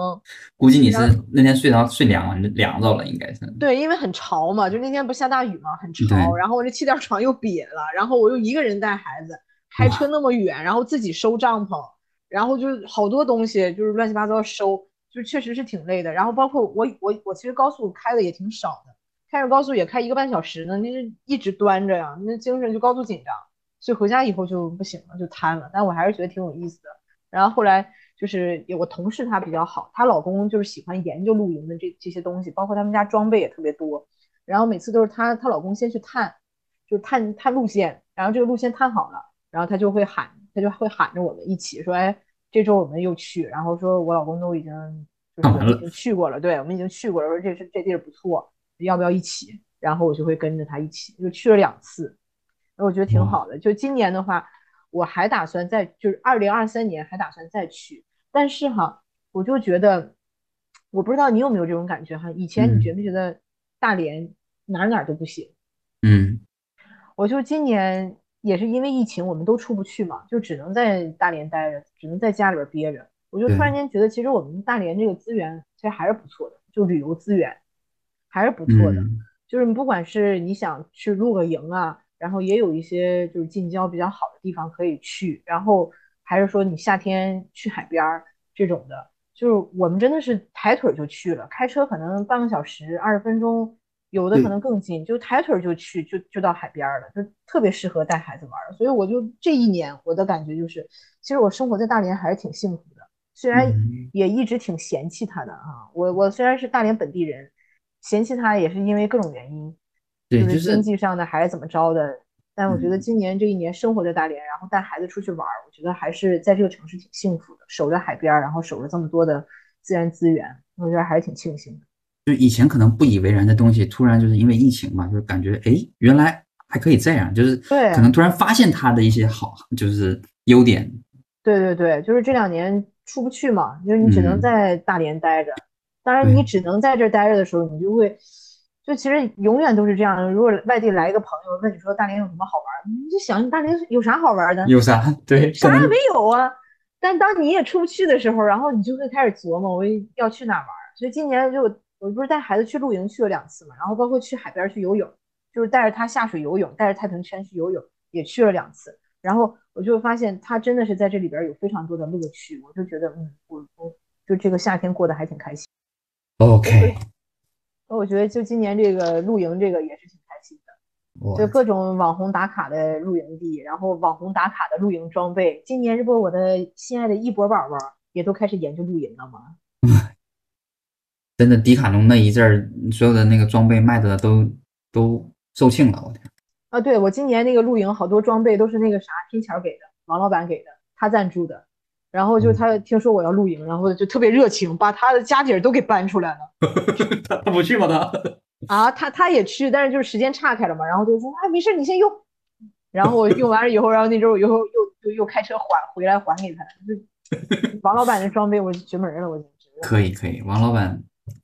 估计你是那天睡着睡凉了，凉着了，应该是。对，因为很潮嘛，就那天不下大雨嘛，很潮。然后我这气垫床又瘪了，然后我又一个人带孩子，开车那么远，然后自己收帐篷，然后就好多东西就是乱七八糟收，就确实是挺累的。然后包括我我我其实高速开的也挺少的，开着高速也开一个半小时呢，那就一直端着呀，那精神就高度紧张，所以回家以后就不行了，就瘫了。但我还是觉得挺有意思的。然后后来就是有个同事，她比较好，她老公就是喜欢研究露营的这这些东西，包括他们家装备也特别多。然后每次都是她她老公先去探，就是探探路线，然后这个路线探好了，然后他就会喊，他就会喊着我们一起说，哎，这周我们又去，然后说我老公都已经就是已经去过了，对我们已经去过了，说这是这地儿不错，要不要一起？然后我就会跟着他一起，就去了两次，我觉得挺好的。就今年的话，我还打算再，就是二零二三年还打算再去，但是哈，我就觉得，我不知道你有没有这种感觉哈，以前嗯你觉没觉得大连哪儿哪儿都不行？嗯我就今年也是因为疫情，我们都出不去嘛，就只能在大连待着，只能在家里边憋着。我就突然间觉得，其实我们大连这个资源其实还是不错的，就旅游资源还是不错的。嗯就是你不管是你想去露个营啊，然后也有一些就是近郊比较好的地方可以去，然后还是说你夏天去海边儿这种的，就是我们真的是抬腿就去了，开车可能半个小时、二十分钟，有的可能更近，就抬腿就去，就就到海边儿了，就特别适合带孩子玩儿。所以我就这一年我的感觉就是，其实我生活在大连还是挺幸福的，虽然嗯也一直挺嫌弃他的啊。我我虽然是大连本地人，嫌弃他也是因为各种原因，对，就就是是经济上的还是怎么着的。但我觉得嗯今年这一年生活在大连，然后带孩子出去玩儿，我觉得还是在这个城市挺幸福的，守着海边儿，然后守着这么多的自然资源，我觉得还是挺庆幸的。就以前可能不以为然的东西，突然就是因为疫情嘛，就是感觉哎，原来还可以这样，就是对可能突然发现它的一些好，就是优点。对对对，就是这两年出不去嘛，就是你只能嗯在大连待着。当然，你只能在这儿待着的时候，你就会，就其实永远都是这样的。如果外地来一个朋友问你说大连有什么好玩儿，你就想大连有啥好玩儿的？有啥？对，啥也没有啊。但当你也出不去的时候，然后你就会开始琢磨我要去哪玩儿。所以今年就我不是带孩子去露营去了两次嘛，然后包括去海边儿去游泳，就是带着他下水游泳，带着太平圈去游泳，也去了两次。然后我就发现他真的是在这里边儿有非常多的乐趣，我就觉得嗯，我我就这个夏天过得还挺开心。OK，我觉得就今年这个露营这个也是挺开心的。就各种网红打卡的露营地，然后网红打卡的露营装备。今年这不我的心爱的一博宝宝也都开始研究露营了吗？真的迪卡侬那一阵儿，所有的那个装备卖的都都售罄了，我天。啊，对我今年那个露营好多装备都是那个啥拼钱给的，王老板给的，他赞助的。然后就他听说我要露营，然后就特别热情，把他的家底儿都给搬出来了。他他不去吗？他 啊，他他也去，但是就是时间岔开了嘛。然后就说啊，没事，你先用。然后我用完了以后，然后那周以后又又又开车还回来还给他。就 王老板的装备，我绝门了，我简直。可以可以，王老板，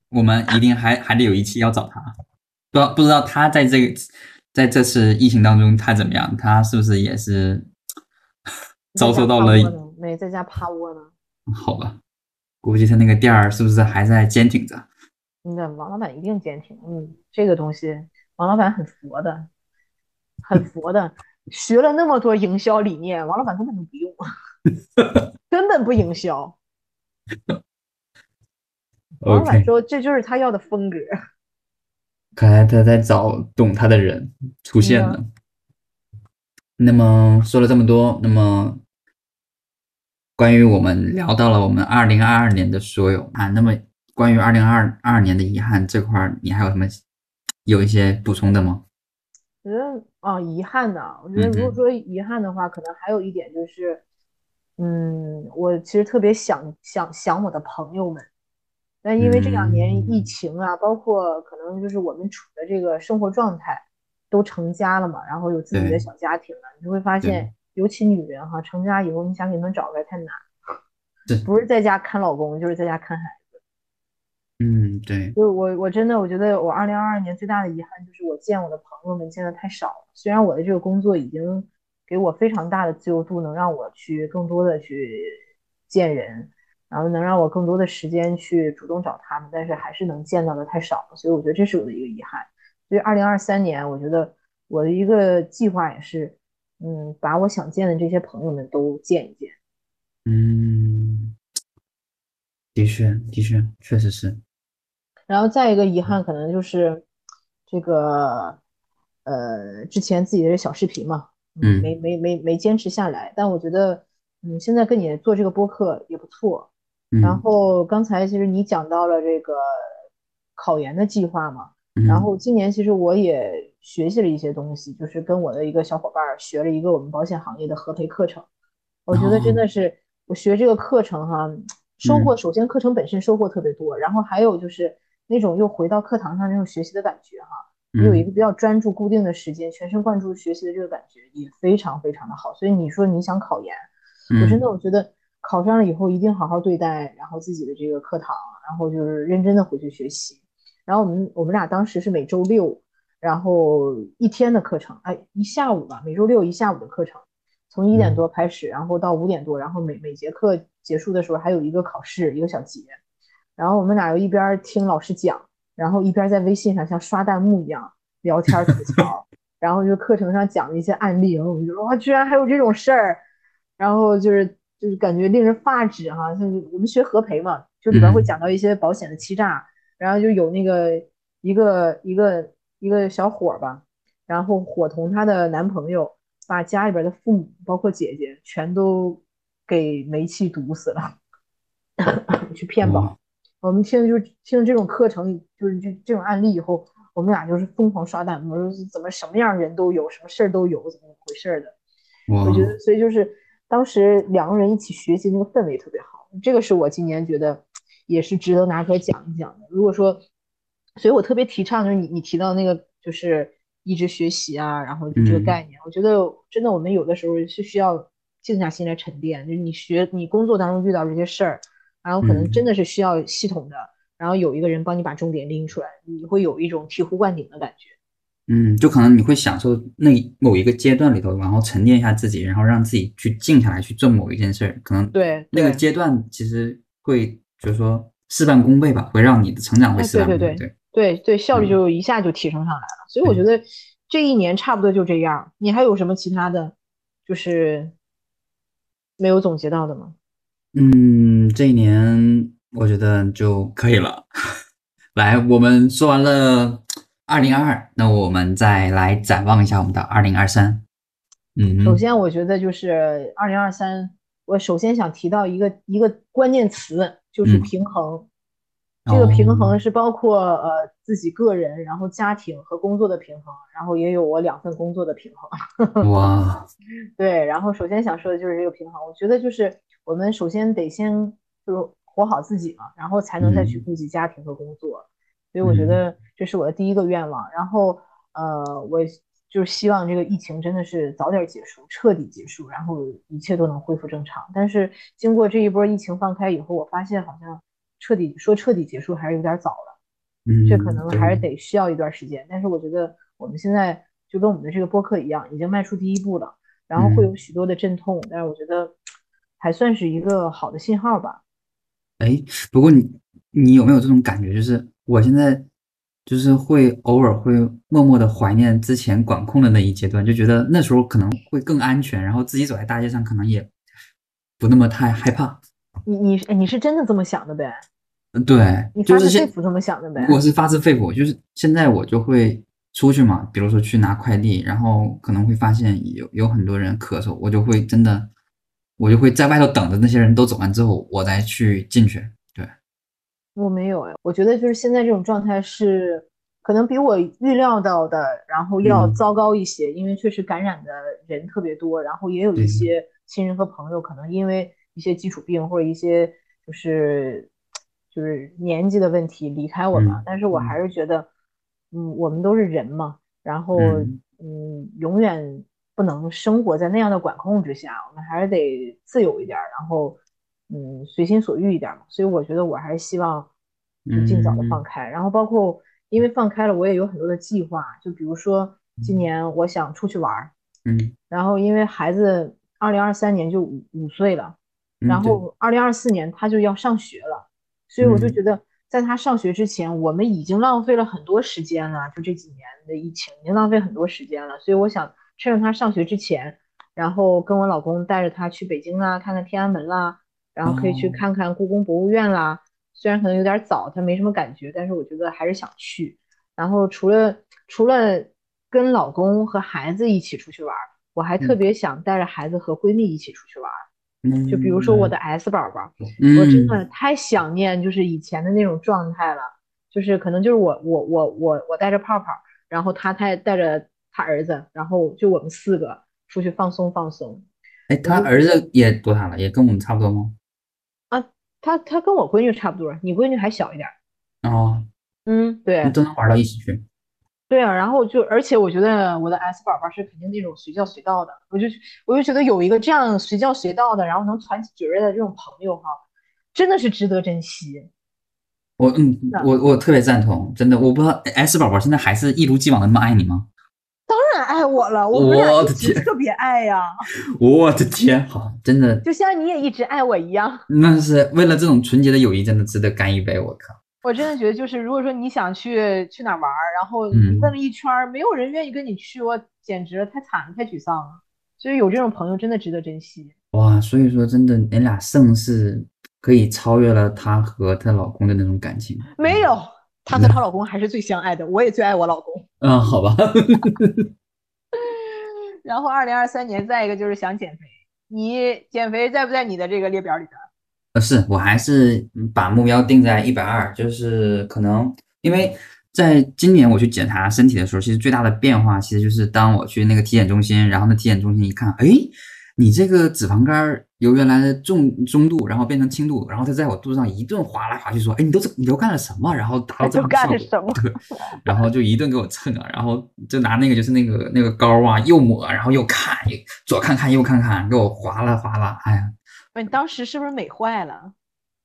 我们一定还还得有一期要找他。不知道不知道他在这个在这次疫情当中他怎么样？他是不是也是遭受到了？没在家趴窝呢。好吧，估计他那个店儿是不是还在坚挺着？嗯，王老板一定坚挺。嗯，这个东西，王老板很佛的，很佛的。学了那么多营销理念，王老板根本就不用，根本不营销。王老板说：“这就是他要的风格。”看来他在找懂他的人出现了。那么说了这么多，那么关于我们聊到了我们二零二二年的所有啊，那么关于二零二二年的遗憾这块，你还有什么有一些补充的吗？我觉得啊，遗憾的，我觉得如果说遗憾的话，可能还有一点就是，嗯，我其实特别想想想我的朋友们。但因为这两年疫情啊，包括可能就是我们处的这个生活状态都成家了嘛，然后有自己的小家庭了，你就会发现，尤其女人哈，成家以后你想给他们找个太难，不是在家看老公，就是在家看孩子。嗯，对。就我我真的我觉得我二零二二年最大的遗憾就是我见我的朋友们见的太少了。虽然我的这个工作已经给我非常大的自由度，能让我去更多的去见人。然后能让我更多的时间去主动找他们，但是还是能见到的太少了，所以我觉得这是我的一个遗憾。所以二零二三年，我觉得我的一个计划也是，嗯，把我想见的这些朋友们都见一见。嗯，的确，的确，确实是。然后再一个遗憾，可能就是这个，呃，之前自己的小视频嘛，嗯，没没没没坚持下来。但我觉得，嗯，现在跟你做这个播客也不错。然后刚才其实你讲到了这个考研的计划嘛，然后今年其实我也学习了一些东西，就是跟我的一个小伙伴学了一个我们保险行业的合培课程。我觉得真的是我学这个课程哈，收获首先课程本身收获特别多，然后还有就是那种又回到课堂上那种学习的感觉哈，你有一个比较专注固定的时间，全神贯注学习的这个感觉也非常非常的好。所以你说你想考研，我真的我觉得。考上了以后一定好好对待，然后自己的这个课堂，然后就是认真的回去学习。然后我们我们俩当时是每周六，然后一天的课程，哎，一下午吧，每周六一下午的课程，从一点多开始，然后到五点多，然后每每节课结束的时候还有一个考试，一个小结。然后我们俩又一边听老师讲，然后一边在微信上像刷弹幕一样聊天吐槽，然后就课程上讲的一些案例，然后我就说哇，居然还有这种事儿，然后就是。就是感觉令人发指哈，像我们学合培嘛，就里边会讲到一些保险的欺诈，然后就有那个一个一个一个小伙吧，然后伙同她的男朋友把家里边的父母，包括姐姐，全都给煤气毒死了，去骗保。我们听就听这种课程，就是就这种案例以后，我们俩就是疯狂刷弹幕，说怎么什么样人都有，什么事儿都有，怎么回事的？我觉得，所以就是。当时两个人一起学习，那个氛围特别好，这个是我今年觉得也是值得拿出来讲一讲的。如果说，所以我特别提倡，就是你你提到那个就是一直学习啊，然后这个概念，我觉得真的我们有的时候是需要静下心来沉淀。就是你学你工作当中遇到这些事儿，然后可能真的是需要系统的，然后有一个人帮你把重点拎出来，你会有一种醍醐灌顶的感觉。嗯，就可能你会享受那某一个阶段里头，然后沉淀一下自己，然后让自己去静下来去做某一件事儿，可能对那个阶段其实会就是说事半功倍吧，会让你的成长会事半功倍，对对对，效率就一下就提升上来了。所以我觉得这一年差不多就这样。你还有什么其他的，就是没有总结到的吗？嗯，这一年我觉得就可以了。来，我们说完了。二零二二，那我们再来展望一下我们的二零二三。嗯，首先我觉得就是二零二三，我首先想提到一个一个关键词，就是平衡。这个平衡哦是包括呃自己个人，然后家庭和工作的平衡，然后也有我两份工作的平衡。哇，对，然后首先想说的就是这个平衡，我觉得就是我们首先得先就是活好自己嘛，然后才能再去嗯顾及家庭和工作。所以我觉嗯得这是我的第一个愿望。然后呃，我就是希望这个疫情真的是早点结束，彻底结束，然后一切都能恢复正常。但是经过这一波疫情放开以后，我发现好像彻底说彻底结束还是有点早了。嗯，这可能还是得需要一段时间。但是我觉得我们现在就跟我们的这个播客一样，已经迈出第一步了，然后会有嗯许多的阵痛，但是我觉得还算是一个好的信号吧。哎，不过你你有没有这种感觉？就是我现在就是会偶尔会默默的怀念之前管控的那一阶段，就觉得那时候可能会更安全，然后自己走在大街上可能也不那么太害怕。你你哎你是真的这么想的呗？嗯，对你，就是现发自肺腑这么想的呗？我是发自肺腑，就是现在我就会出去嘛，比如说去拿快递，然后可能会发现有有很多人咳嗽，我就会真的，我就会在外头等着那些人都走完之后，我再去进去。对，我没有哎，我觉得就是现在这种状态是可能比我预料到的，然后要嗯。糟糕一些，因为确实感染的人特别多，然后也有一些亲人和朋友可能因为一些基础病或者一些就是就是年纪的问题离开我们，嗯但是我嗯。还是觉得，嗯，我们都是人嘛，然后嗯。嗯，永远不能生活在那样的管控之下，我们还是得自由一点儿，然后嗯，随心所欲一点儿嘛。所以我觉得我还是希望就尽早的放嗯。开，然后包括因为放开了，我也有很多的计划，就比如说今年我想出去玩儿，嗯。然后因为孩子二零二三年就五五岁了，嗯，然后。二零二四年他就要上学了，所以我就嗯。觉得在他上学之前，我们已经浪费了很多时间了，就这几年的疫情已经浪费很多时间了，所以我想趁着他上学之前，然后跟我老公带着他去北京啊，看看天安门啦，然后可以去哦看看故宫博物院啦，虽然可能有点早，他没什么感觉，但是我觉得还是想去。然后除了除了跟老公和孩子一起出去玩儿，我还特嗯别想带着孩子和闺蜜一起出去玩儿。嗯，就比如说我的 S 宝宝，嗯，我真的太想念就是以前的那种状态了，就是可能就是我我我我我带着泡泡，然后他带带着他儿子，然后就我们四个出去放松放松。哎，他儿子也多大了？也跟我们差不多吗？他他跟我闺女差不多，你闺女还小一点儿。哦，嗯，对都能玩到一起去。对啊，然后就而且我觉得我的 S 宝宝是肯定那种随叫随到的，我就我就觉得有一个这样随叫随到的，然后能传起角儿的这种朋友哈，真的是值得珍惜。我嗯，我我特别赞同，真的，我不知道 S 宝宝现在还是一如既往的那么爱你吗？当然爱我了，我特别爱呀，我的天，好，真的，就像你也一直爱我一样。那是为了这种纯洁的友谊，真的值得干一杯。我靠，我真的觉得，就是如果说你想去去哪儿玩儿，然后问了一圈儿，没有人愿意跟你去，我简直太惨了，太沮丧了。所以有这种朋友真的值得珍惜。哇，所以说真的，你俩胜是可以超越了她和她老公的那种感情。没有，她和她老公还是最相爱的，我也最爱我老公。嗯，好吧，然后二零二三年再一个就是想减肥，你减肥在不在你的这个列表里边？呃，是我还是把目标定在一百二，就是可能因为在今年我去检查身体的时候，其实最大的变化其实就是当我去那个体检中心，然后那体检中心一看，哎，你这个脂肪肝儿由原来的重中度，然后变成轻度，然后他在我肚子上一顿划来划去，说，哎，你都你都干了什么？然后达到这样的都干效果，了什么对，然后就一顿给我蹭啊，然后就拿那个就是那个那个膏啊，又抹，然后又看，左看看右看看，给我划拉划拉，哎呀。你当时是不是美坏了？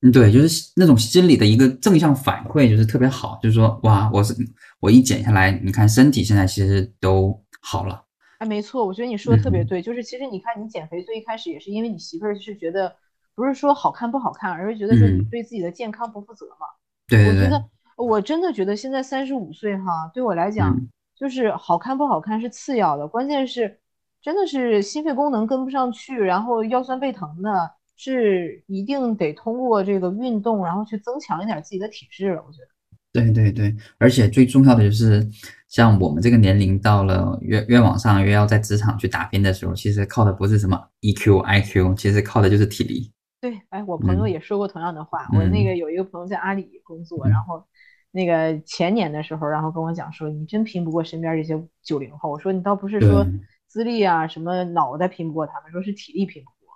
嗯，对，就是那种心理的一个正向反馈，就是特别好，就是说，哇，我是我一减下来，你看身体现在其实都好了，哎，没错，我觉得你说的特别嗯对，就是其实你看你减肥最一开始也是因为你媳妇儿是觉得不是说好看不好看，而是觉得说你嗯对自己的健康不负责嘛。对对对，我觉得我真的觉得现在三十五岁哈，对我来讲嗯就是好看不好看是次要的，关键是真的是心肺功能跟不上去，然后腰酸背疼的，是一定得通过这个运动，然后去增强一点自己的体质了。我觉得。对对对，而且最重要的就是，像我们这个年龄到了越越往上，越要在职场去打拼的时候，其实靠的不是什么 EQ、IQ，其实靠的就是体力。对，哎，我朋友嗯也说过同样的话。我那嗯个有一个朋友在阿里工作，嗯然后那个前年的时候，然后跟我讲说，你真拼不过身边这些九零后。我说你倒不是说资历啊什么脑袋拼不过他们，说是体力拼不过。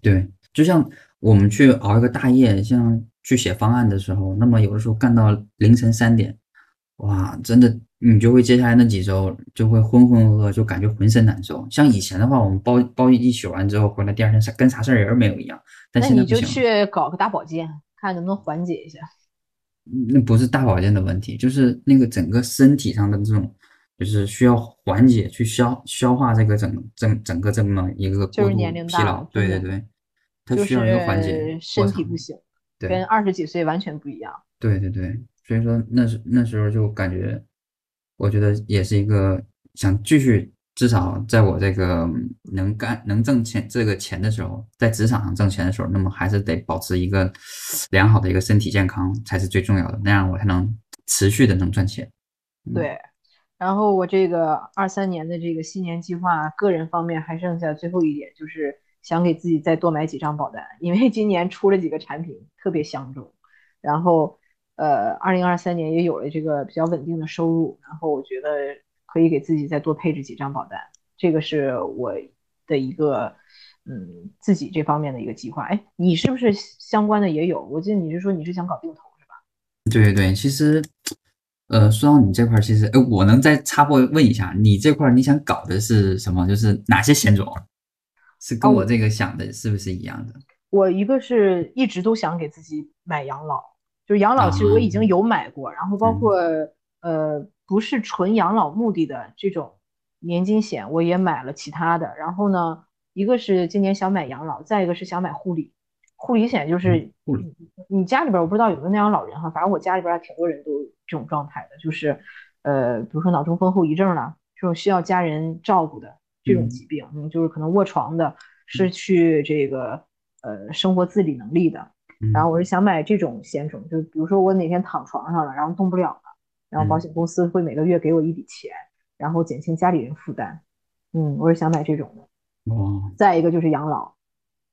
对，就像我们去熬一个大夜，像去写方案的时候，那么有的时候干到凌晨三点，哇，真的你就会接下来那几周就会浑浑噩噩，就感觉浑身难受。像以前的话，我们包包一宿完之后回来，第二天啥跟啥事儿也没有一样，但那你就现在不行。去搞个大保健，看能不能缓解一下。那不是大保健的问题，就是那个整个身体上的这种，就是需要缓解去消消化这个整整整个这么一个就是过度年龄大疲劳对对对，它需要一个缓解是身体不行，对跟二十几岁完全不一样。对对对，所以说那时那时候就感觉，我觉得也是一个想继续，至少在我这个能干能挣钱这个钱的时候，在职场上挣钱的时候，那么还是得保持一个良好的一个身体健康才是最重要的，那样我才能持续的能赚钱。对，然后我这个二三年的这个新年计划，个人方面还剩下最后一点，就是想给自己再多买几张保单，因为今年出了几个产品特别相中，然后呃，二零二三年也有了这个比较稳定的收入，然后我觉得可以给自己再多配置几张保单，这个是我的一个嗯自己这方面的一个计划。哎，你是不是相关的也有？我记得你是说你是想搞定投是吧？对对对，其实，呃，说到你这块儿，其实，呃，我能再插播问一下，你这块儿你想搞的是什么？就是哪些险种？是跟哦我这个想的是不是一样的？我一个是一直都想给自己买养老，就是养老其实我已经有买过，然后包括呃不是纯养老目的的这种年金险我也买了其他的，然后呢，一个是今年想买养老，再一个是想买护理，护理险就是你家里边我不知道有没有那样老人哈，反正我家里边还挺多人都有这种状态的，就是呃比如说脑中风后遗症啦，这种需要家人照顾的这种嗯。疾病，嗯，就是可能卧床的，失去这个呃生活自理能力的。嗯然后我是想买这种险种，就比如说我哪天躺床上了，然后动不了了，然后保嗯险公司会每个月给我一笔钱，然后减轻家里人负担。嗯，我是想买这种的。哦，再一个就是养老，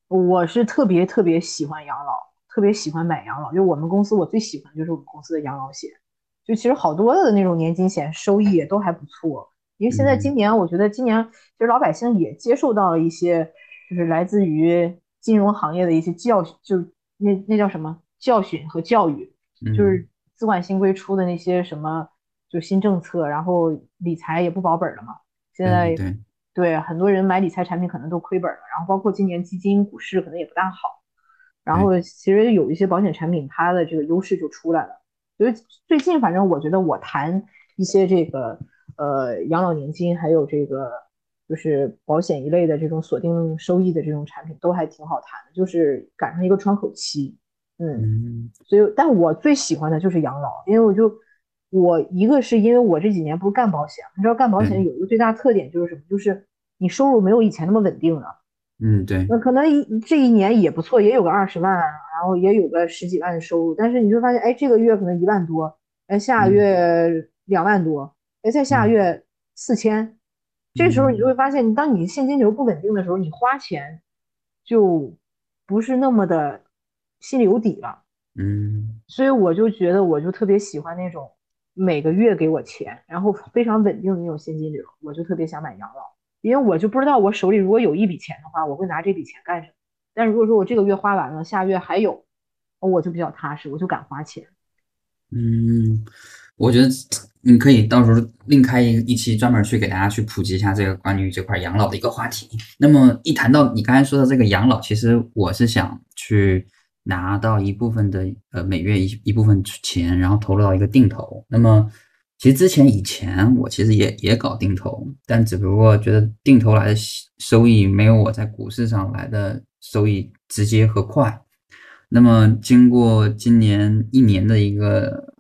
我是特别特别喜欢养老，特别喜欢买养老。就我们公司，我最喜欢的就是我们公司的养老险。就其实好多的那种年金险收益也都还不错，因为现在嗯今年我觉得今年其实老百姓也接受到了一些，就是来自于金融行业的一些教训，就那那叫什么教训和教育，就是嗯资管新规出的那些什么就新政策，然后理财也不保本了嘛。现在对很多人买理财产品可能都亏本了，然后包括今年基金、股市可能也不大好。然后其实有一些保险产品，它的这个优势就出来了。所以最近反正我觉得我谈一些这个呃养老年金，还有这个就是保险一类的这种锁定收益的这种产品，都还挺好谈的，就是赶上一个窗口期。嗯，嗯所以但我最喜欢的就是养老，因为我就我一个是因为我这几年不是干保险，你知道干保险嗯有一个最大特点就是什么？就是你收入没有以前那么稳定了。嗯对，那可能一这一年也不错，也有个二十万，然后也有个十几万的收入，但是你就发现，哎，这个月可能一万多，哎，下个嗯月两万多，哎，再下个嗯月四千，这时候你就嗯会发现，当你现金流不稳定的时候，你花钱就不是那么的心里有底了。嗯所以我就觉得，我就特别喜欢那种每个月给我钱，然后非常稳定的那种现金流，我就特别想买养老，因为我就不知道我手里如果有一笔钱的话，我会拿这笔钱干什么。但是如果说我这个月花完了，下月还有，我就比较踏实，我就敢花钱。嗯，我觉得你可以到时候另开一一期专门去给大家去普及一下这个关于这块养老的一个话题。那么一谈到你刚才说的这个养老，其实我是想去拿到一部分的呃每月一一部分钱，然后投入到一个定投。那么其实之前以前我其实也也搞定投，但只不过觉得定投来的收益没有我在股市上来的收益直接和快。那么经过今年一年的一个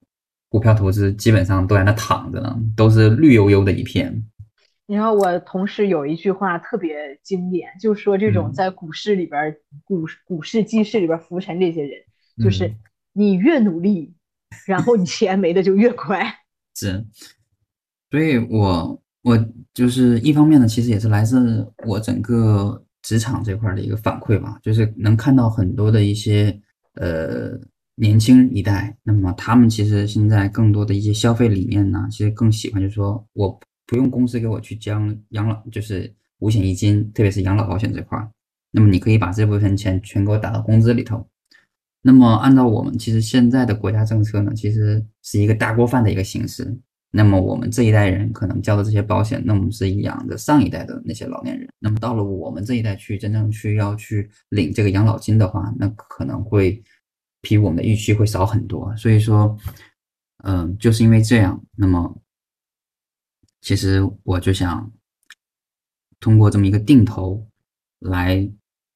股票投资，基本上都在那躺着呢，都是绿油油的一片。你知道我同事有一句话特别经典，就说这种嗯在股市里边儿、股股市、基市里边浮沉这些人，就是嗯你越努力，然后你钱没的就越快。是，所以我我就是一方面呢，其实也是来自我整个职场这块的一个反馈吧，就是能看到很多的一些呃年轻一代，那么他们其实现在更多的一些消费理念呢，其实更喜欢就是说我不用公司给我去交养老，就是五险一金，特别是养老保险这块儿，那么你可以把这部分钱全给我打到工资里头。那么按照我们其实现在的国家政策呢，其实是一个大锅饭的一个形式。那么我们这一代人可能交的这些保险，那我们是养着上一代的那些老年人。那么到了我们这一代去真正去要去领这个养老金的话，那可能会比我们的预期会少很多。所以说，嗯，就是因为这样，那么其实我就想通过这么一个定投来，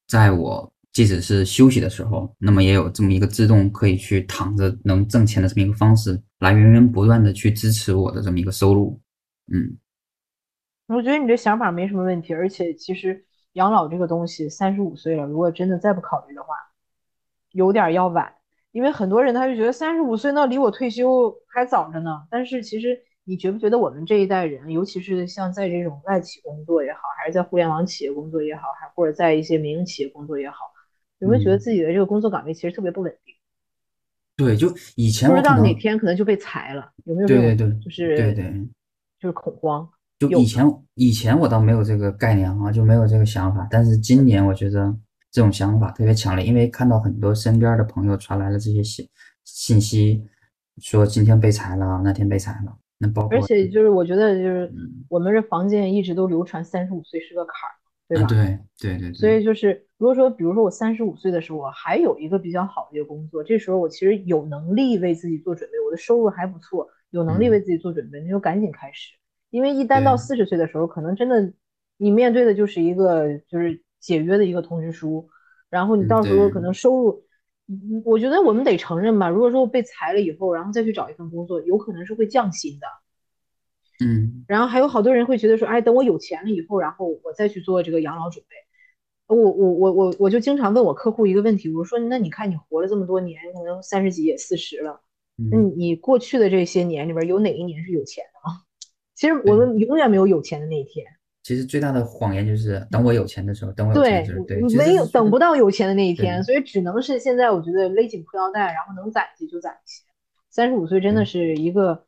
在我。即使是休息的时候，那么也有这么一个自动可以去躺着能挣钱的这么一个方式，来源源不断的去支持我的这么一个收入。嗯，我觉得你这想法没什么问题，而且其实养老这个东西，三十五岁了，如果真的再不考虑的话，有点要晚。因为很多人他就觉得三十五岁那离我退休还早着呢。但是其实你觉不觉得我们这一代人，尤其是像在这种外企工作也好，还是在互联网企业工作也好，还或者在一些民营企业工作也好，有没有觉得自己的这个工作岗位其实特别不稳定？对，就以前不知道哪天可能就被裁了，有没有这种？对对对，就是对对，就是恐慌。就以前以前我倒没有这个概念啊，就没有这个想法。但是今年我觉得这种想法特别强烈，因为看到很多身边的朋友传来了这些信信息，说今天被裁了，那天被裁了。那包括而且就是我觉得就是我们这房间一直都流传三十五岁是个坎儿，对吧？对对对。所以就是。如果说，比如说我三十五岁的时候，我还有一个比较好的一个工作，这时候我其实有能力为自己做准备，我的收入还不错，有能力为自己做准备，那就赶紧开始。因为一旦到四十岁的时候，可能真的你面对的就是一个就是解约的一个通知书，然后你到时候可能收入，我觉得我们得承认吧，如果说被裁了以后，然后再去找一份工作，有可能是会降薪的。嗯。然后还有好多人会觉得说，哎，等我有钱了以后，然后我再去做这个养老准备。我我我我我就经常问我客户一个问题，我说那你看你活了这么多年，可能三十几也四十了，那你过去的这些年里边有哪一年是有钱的啊？其实我们永远没有有钱的那一天。其实最大的谎言就是等我有钱的时候，等我有钱的时候，对，没有等不到有钱的那一天，所以只能是现在我觉得勒紧裤腰带，然后能攒一些就攒一些。三十五岁真的是一个，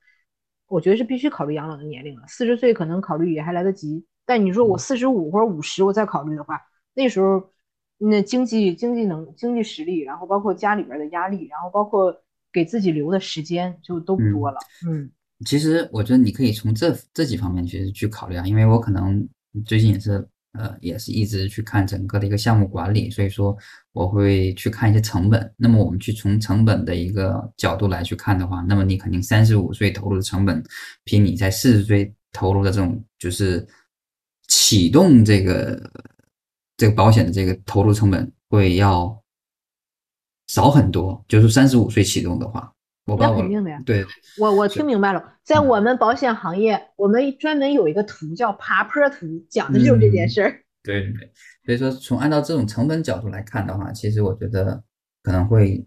我觉得是必须考虑养老的年龄了。四十岁可能考虑也还来得及，但你说我四十五或者五十我再考虑的话。那时候，那经济经济能经济实力，然后包括家里边的压力，然后包括给自己留的时间，就都不多了。嗯，其实我觉得你可以从这这几方面去去考虑啊，因为我可能最近也是呃也是一直去看整个的一个项目管理，所以说我会去看一些成本。那么我们去从成本的一个角度来去看的话，那么你肯定三十五岁投入的成本，比你在四十岁投入的这种就是启动这个。这个保险的这个投入成本会要少很多，就是三十五岁启动的话，我那肯定的呀。对，我我听明白了，在我们保险行业，我们专门有一个图叫爬坡图，讲的就是这件事儿。对对对，所以说从按照这种成本角度来看的话，其实我觉得可能会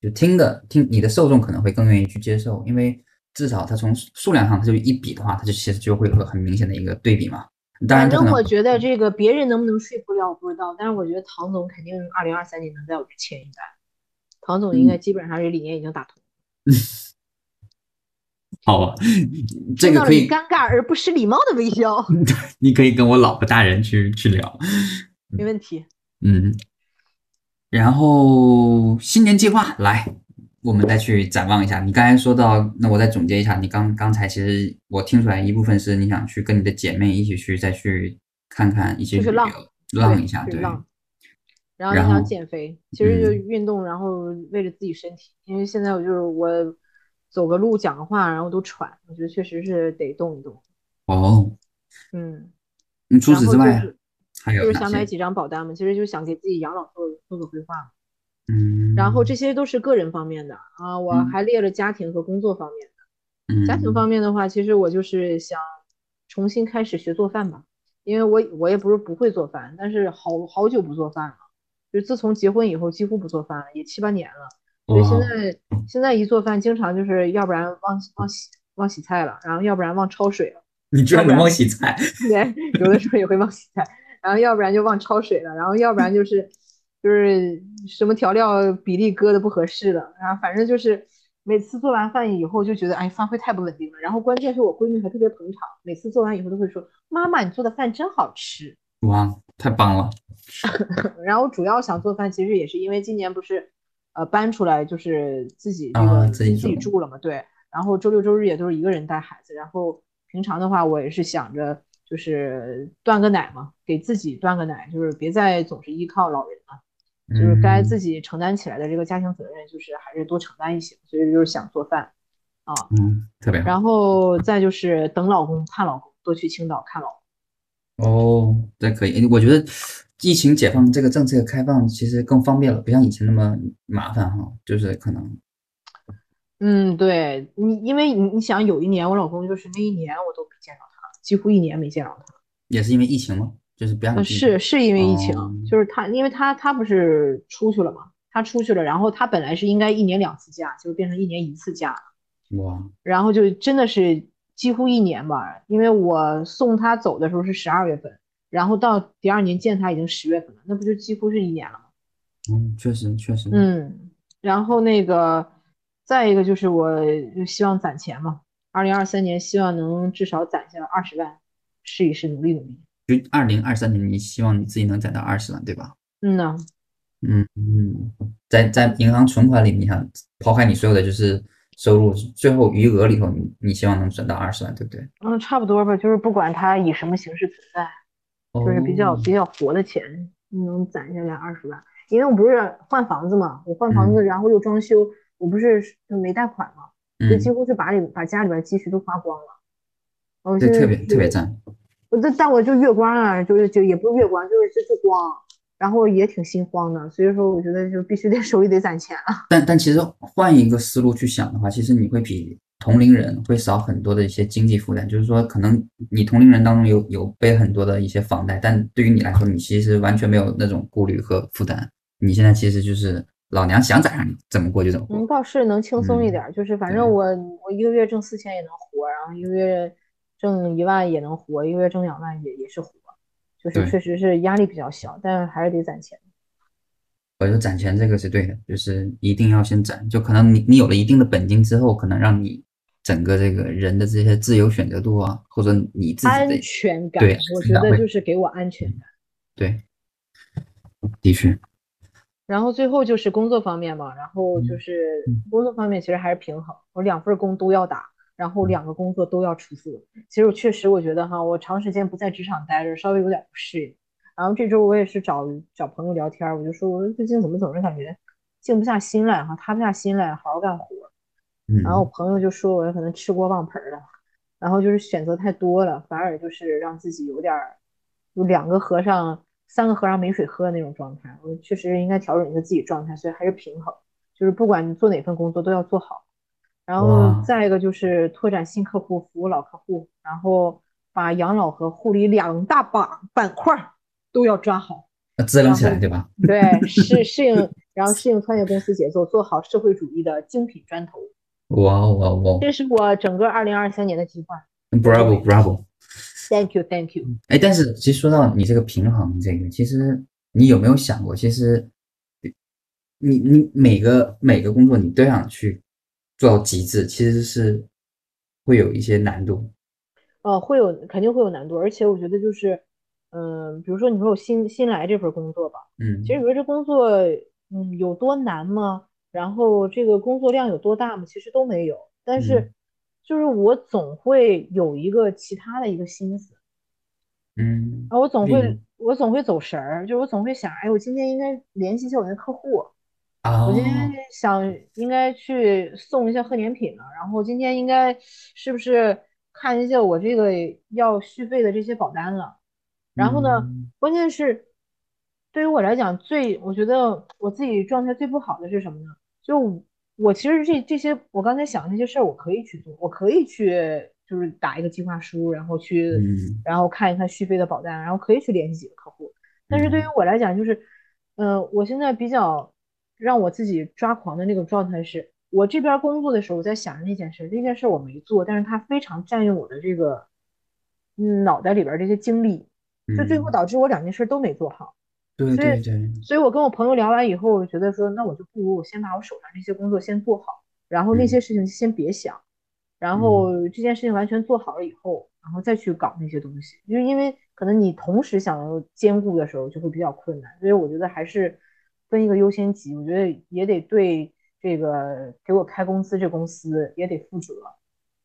就听的听你的受众可能会更愿意去接受，因为至少它从数量上它就一比的话，它就其实就会有个很明显的一个对比嘛。反正我觉得这个别人能不能说服了我不知道，但是我觉得唐总肯定二零二三年能在我这签一单。唐总应该基本上这理念已经打通。好吧，这个可以尴尬而不失礼貌的微笑。你可以跟我老婆大人去去聊，没问题。嗯，然后新年计划来。我们再去展望一下，你刚才说到，那我再总结一下，你刚刚才其实我听出来一部分是你想去跟你的姐妹一起去再去看看一起旅游，浪一下，对。然后你想减肥，其实就运动，然后为了自己身体，因为现在我就是我走个路讲个话，然后都喘，我觉得确实是得动一动。哦，嗯，除此之外还有就是想买几张保单嘛，其实就想给自己养老做做个规划。嗯，然后这些都是个人方面的啊，我还列了家庭和工作方面的。嗯，家庭方面的话，其实我就是想重新开始学做饭吧，因为我我也不是不会做饭，但是好好久不做饭了，就自从结婚以后几乎不做饭了，也七八年了。所以现在现在一做饭，经常就是要不然忘忘洗忘洗菜了，然后要不然忘焯水了。你居然能忘洗菜？对，有的时候也会忘洗菜。然后要不然就忘焯水了，然后要不然就是就是什么调料比例搁的不合适了，然后反正就是每次做完饭以后就觉得哎发挥太不稳定了。然后关键是我闺女还特别捧场，每次做完以后都会说妈妈你做的饭真好吃。哇，太棒了！然后主要想做饭，其实也是因为今年不是呃搬出来就是自己这啊个自自己住己住了嘛，对。然后周六周日也都是一个人带孩子，然后平常的话我也是想着就是断个奶嘛，给自己断个奶，就是别再总是依靠老人了，就是该自己己承担起来的这个家庭责任，就是还是多承担一些。所以就是想做饭啊，嗯特别好然后再就是等老公看老公，多去青岛看老公。哦，这可以。我觉得疫情解放这个政策开放其实更方便了，不像以前那么麻烦哈，就是可能嗯，对你，因为你你想，有一年我老公就是那一年我都没见到他，几乎一年没见到他。也是因为疫情吗，就是不让呃，你进是是因为疫情，哦就是他，因为他他不是出去了嘛，他出去了，然后他本来是应该一年两次假，就变成一年一次假了，哇，然后就真的是几乎一年吧，因为我送他走的时候是十二月份，然后到第二年见他已经十月份了，那不就几乎是一年了吗？嗯，确实确实，嗯，然后那个再一个就是我就希望攒钱嘛，二零二三年希望能至少攒下二十万，试一试，努力努力。就二零二三年，你希望你自己能攒到二十万，对吧？嗯呐，嗯嗯，在在银行存款里，你想抛开你所有的就是收入，最后余额里头，你你希望能存到二十万，对不对？嗯，差不多吧，就是不管它以什么形式存在，就是比较哦比较活的钱，能攒下来二十万。因为我不是换房子嘛，我换房子，然后又装修，我不是就没贷款嘛，就嗯几，乎是把里把家里边积蓄都花光了。我就特别特别赞。我这但我就月光啊，就是就也不是月光，就是就就光，然后也挺心慌的，所以说我觉得就必须得 手里得攒钱啊。但但其实换一个思路去想的话，其实你会比同龄人会少很多的一些经济负担。就是说，可能你同龄人当中有有背很多的一些房贷，但对于你来说，你其实完全没有那种顾虑和负担。你现在其实就是老娘想咋样你怎么过就怎么嗯，过。倒是能轻松一嗯点儿，就是反正我我一个月挣四千也能活，然后一个月挣一万也能活，一个月挣两万也也是活，就是确实是压力比较小，但还是得攒钱。我觉得攒钱这个是对的，就是一定要先攒。就可能你你有了一定的本金之后，可能让你整个这个人的这些自由选择度啊，或者你自己的安全感，对我觉得就是给我安全感。对，的确，然后最后就是工作方面嘛，然后就是嗯工作方面其实还是平衡，我两份工都要打，然后两个工作都要出色。其实我确实我觉得哈，我长时间不在职场待着，稍微有点不适应。然后这周我也是找找朋友聊天，我就说我说最近怎么总是感觉静不下心来哈，塌不下心来好好干活。嗯，然后我朋友就说我可能吃锅忘盆儿了，然后就是选择太多了，反而就是让自己有点儿有两个和尚三个和尚没水喝的那种状态。我确实应该调整一下自己状态，所以还是平衡，就是不管你做哪份工作都要做好。然后再一个就是拓展新客户，服务老客户，然后把养老和护理两大板板块儿都要抓好。要支棱起来，对吧？对，适 适应，然后适应创业公司节奏，做好社会主义的精品砖头。哇哦哇哦哇哦这是我整个二零二三年的计划。，Bravo Bravo！Thank you, thank you。哎，但是其实说到你这个平衡，这个其实你有没有想过，其实你你每个每个工作你都想去做到极致，其实是会有一些难度。呃，会有肯定会有难度，而且我觉得就是，嗯、比如说你说我新新来这份工作吧，嗯，其实你说这工作，嗯，有多难吗？然后这个工作量有多大吗？其实都没有，但是嗯就是我总会有一个其他的一个心思。嗯啊，我总会我总会走神儿，就是我总会想，哎，我今天应该联系一下我那客户，啊我今天想应该去送一下贺年品了，然后今天应该是不是看一下我这个要续费的这些保单了？然后呢，嗯关键是对于我来讲，最我觉得我自己状态最不好的是什么呢？就我其实这这些我刚才想的那些事儿，我可以去做，我可以去就是打一个计划书，然后去嗯然后看一看续费的保单，然后可以去联系几个客户。但是对于嗯我来讲，就是，呃，我现在比较让我自己抓狂的那个状态是，我这边工作的时候，我在想着那件事，那件事我没做，但是它非常占用我的这个，嗯，脑袋里边这些精力，就最后导致我两件事都没做好。对对对，所以我跟我朋友聊完以后，我觉得说，那我就不如我先把我手上这些工作先做好，然后那些事情先别想，然后这件事情完全做好了以后，然后再去搞那些东西。就是因为可能你同时想要兼顾的时候，就会比较困难。所以我觉得还是分一个优先级，我觉得也得对这个给我开工资这公司也得负责。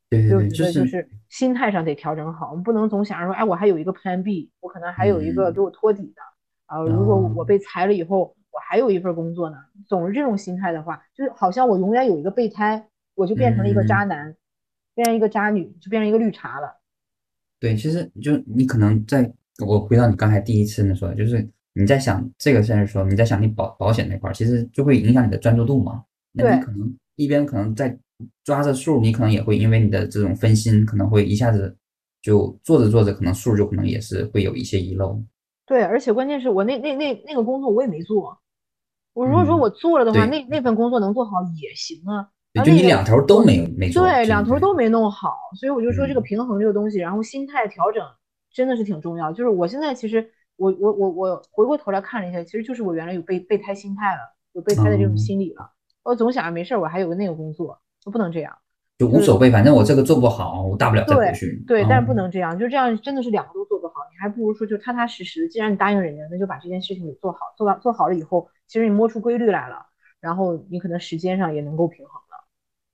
对对对，就是心态上得调整好，我们不能总想着说，哎，我还有一个 Plan B，我可能还有一个给我托底的。啊，如果我被裁了以后，我还有一份工作呢。总是这种心态的话，就是好像我永远有一个备胎，我就变成了一个渣男，变成一个渣女，就变成一个绿茶了。对，其实就你可能在，我回到你刚才第一次那说，就是你在想这个事的时候，你在想你保保险那块儿，其实就会影响你的专注度嘛。那你可能一边可能在抓着数，你可能也会因为你的这种分心，可能会一下子就做着做着，可能数就可能也是会有一些遗漏。对，而且关键是我那那那那个工作我也没做。我如果说我做了的话，那那份工作能做好也行啊。就你两头都没没做。对，两头都没弄好，所以我就说这个平衡这个东西，然后心态调整真的是挺重要。就是我现在其实我我我我回过头来看了一下，其实就是我原来有备备胎心态了，有备胎的这种心理了。我总想着没事，我还有个那个工作，我不能这样。就无所谓，反正我这个做不好，我大不了再回去。对，但是不能这样，就这样真的是两个都做不好，你还不如说就踏踏实实。既然你答应人家，那就把这件事情给做好。做完做好了以后，其实你摸出规律来了，然后你可能时间上也能够平衡了。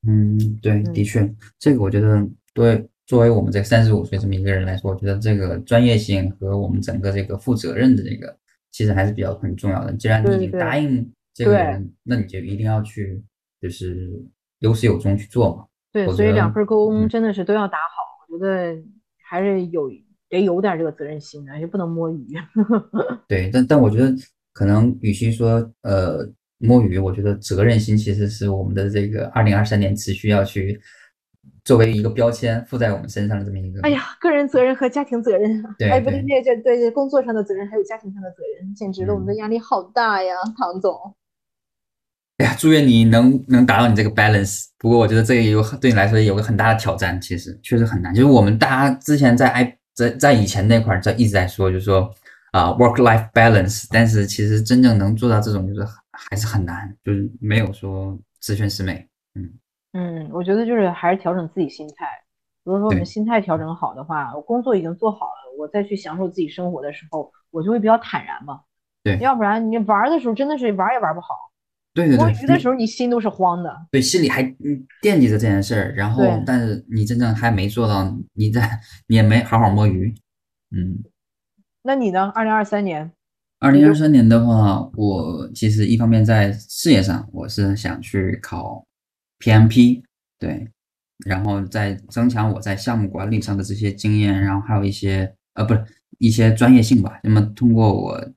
嗯，对，的确，这个我觉得对作为我们这三十五岁这么一个人来说，我觉得这个专业性和我们整个这个负责任的这个，其实还是比较很重要的。既然你已经答应这个人，那你就一定要去，就是有始有终去做嘛。对，所以两份工真的是都要打好，我觉得还是有得有点这个责任心的，也不能摸鱼。对，但但我觉得可能与其说呃摸鱼，我觉得责任心其实是我们的这个二零二三年持续要去作为一个标签附在我们身上的这么一个。哎呀，个人责任和家庭责任，哎不对，对对对，工作上的责任还有家庭上的责任，简直了，我们的压力好大呀，唐总。哎呀，祝愿你能能达到你这个 balance。不过我觉得这个有对你来说有个很大的挑战，其实确实很难。就是我们大家之前在 i 在在以前那块儿在一直在说，就是说啊 work life balance，但是其实真正能做到这种，就是还是很难，就是没有说十全十美。嗯嗯，我觉得就是还是调整自己心态。如果说我们心态调整好的话，我工作已经做好了，我再去享受自己生活的时候，我就会比较坦然嘛。对，要不然你玩的时候真的是玩也玩不好。对对对，摸鱼的时候你心都是慌的，对，心里还惦记着这件事儿，然后但是你真正还没做到，你在你也没好好摸鱼，嗯。那你呢？二零二三年？二零二三年的话，我其实一方面在事业上，我是想去考 PMP，对，然后再增强我在项目管理上的这些经验，然后还有一些呃，不是一些专业性吧。那么通过我。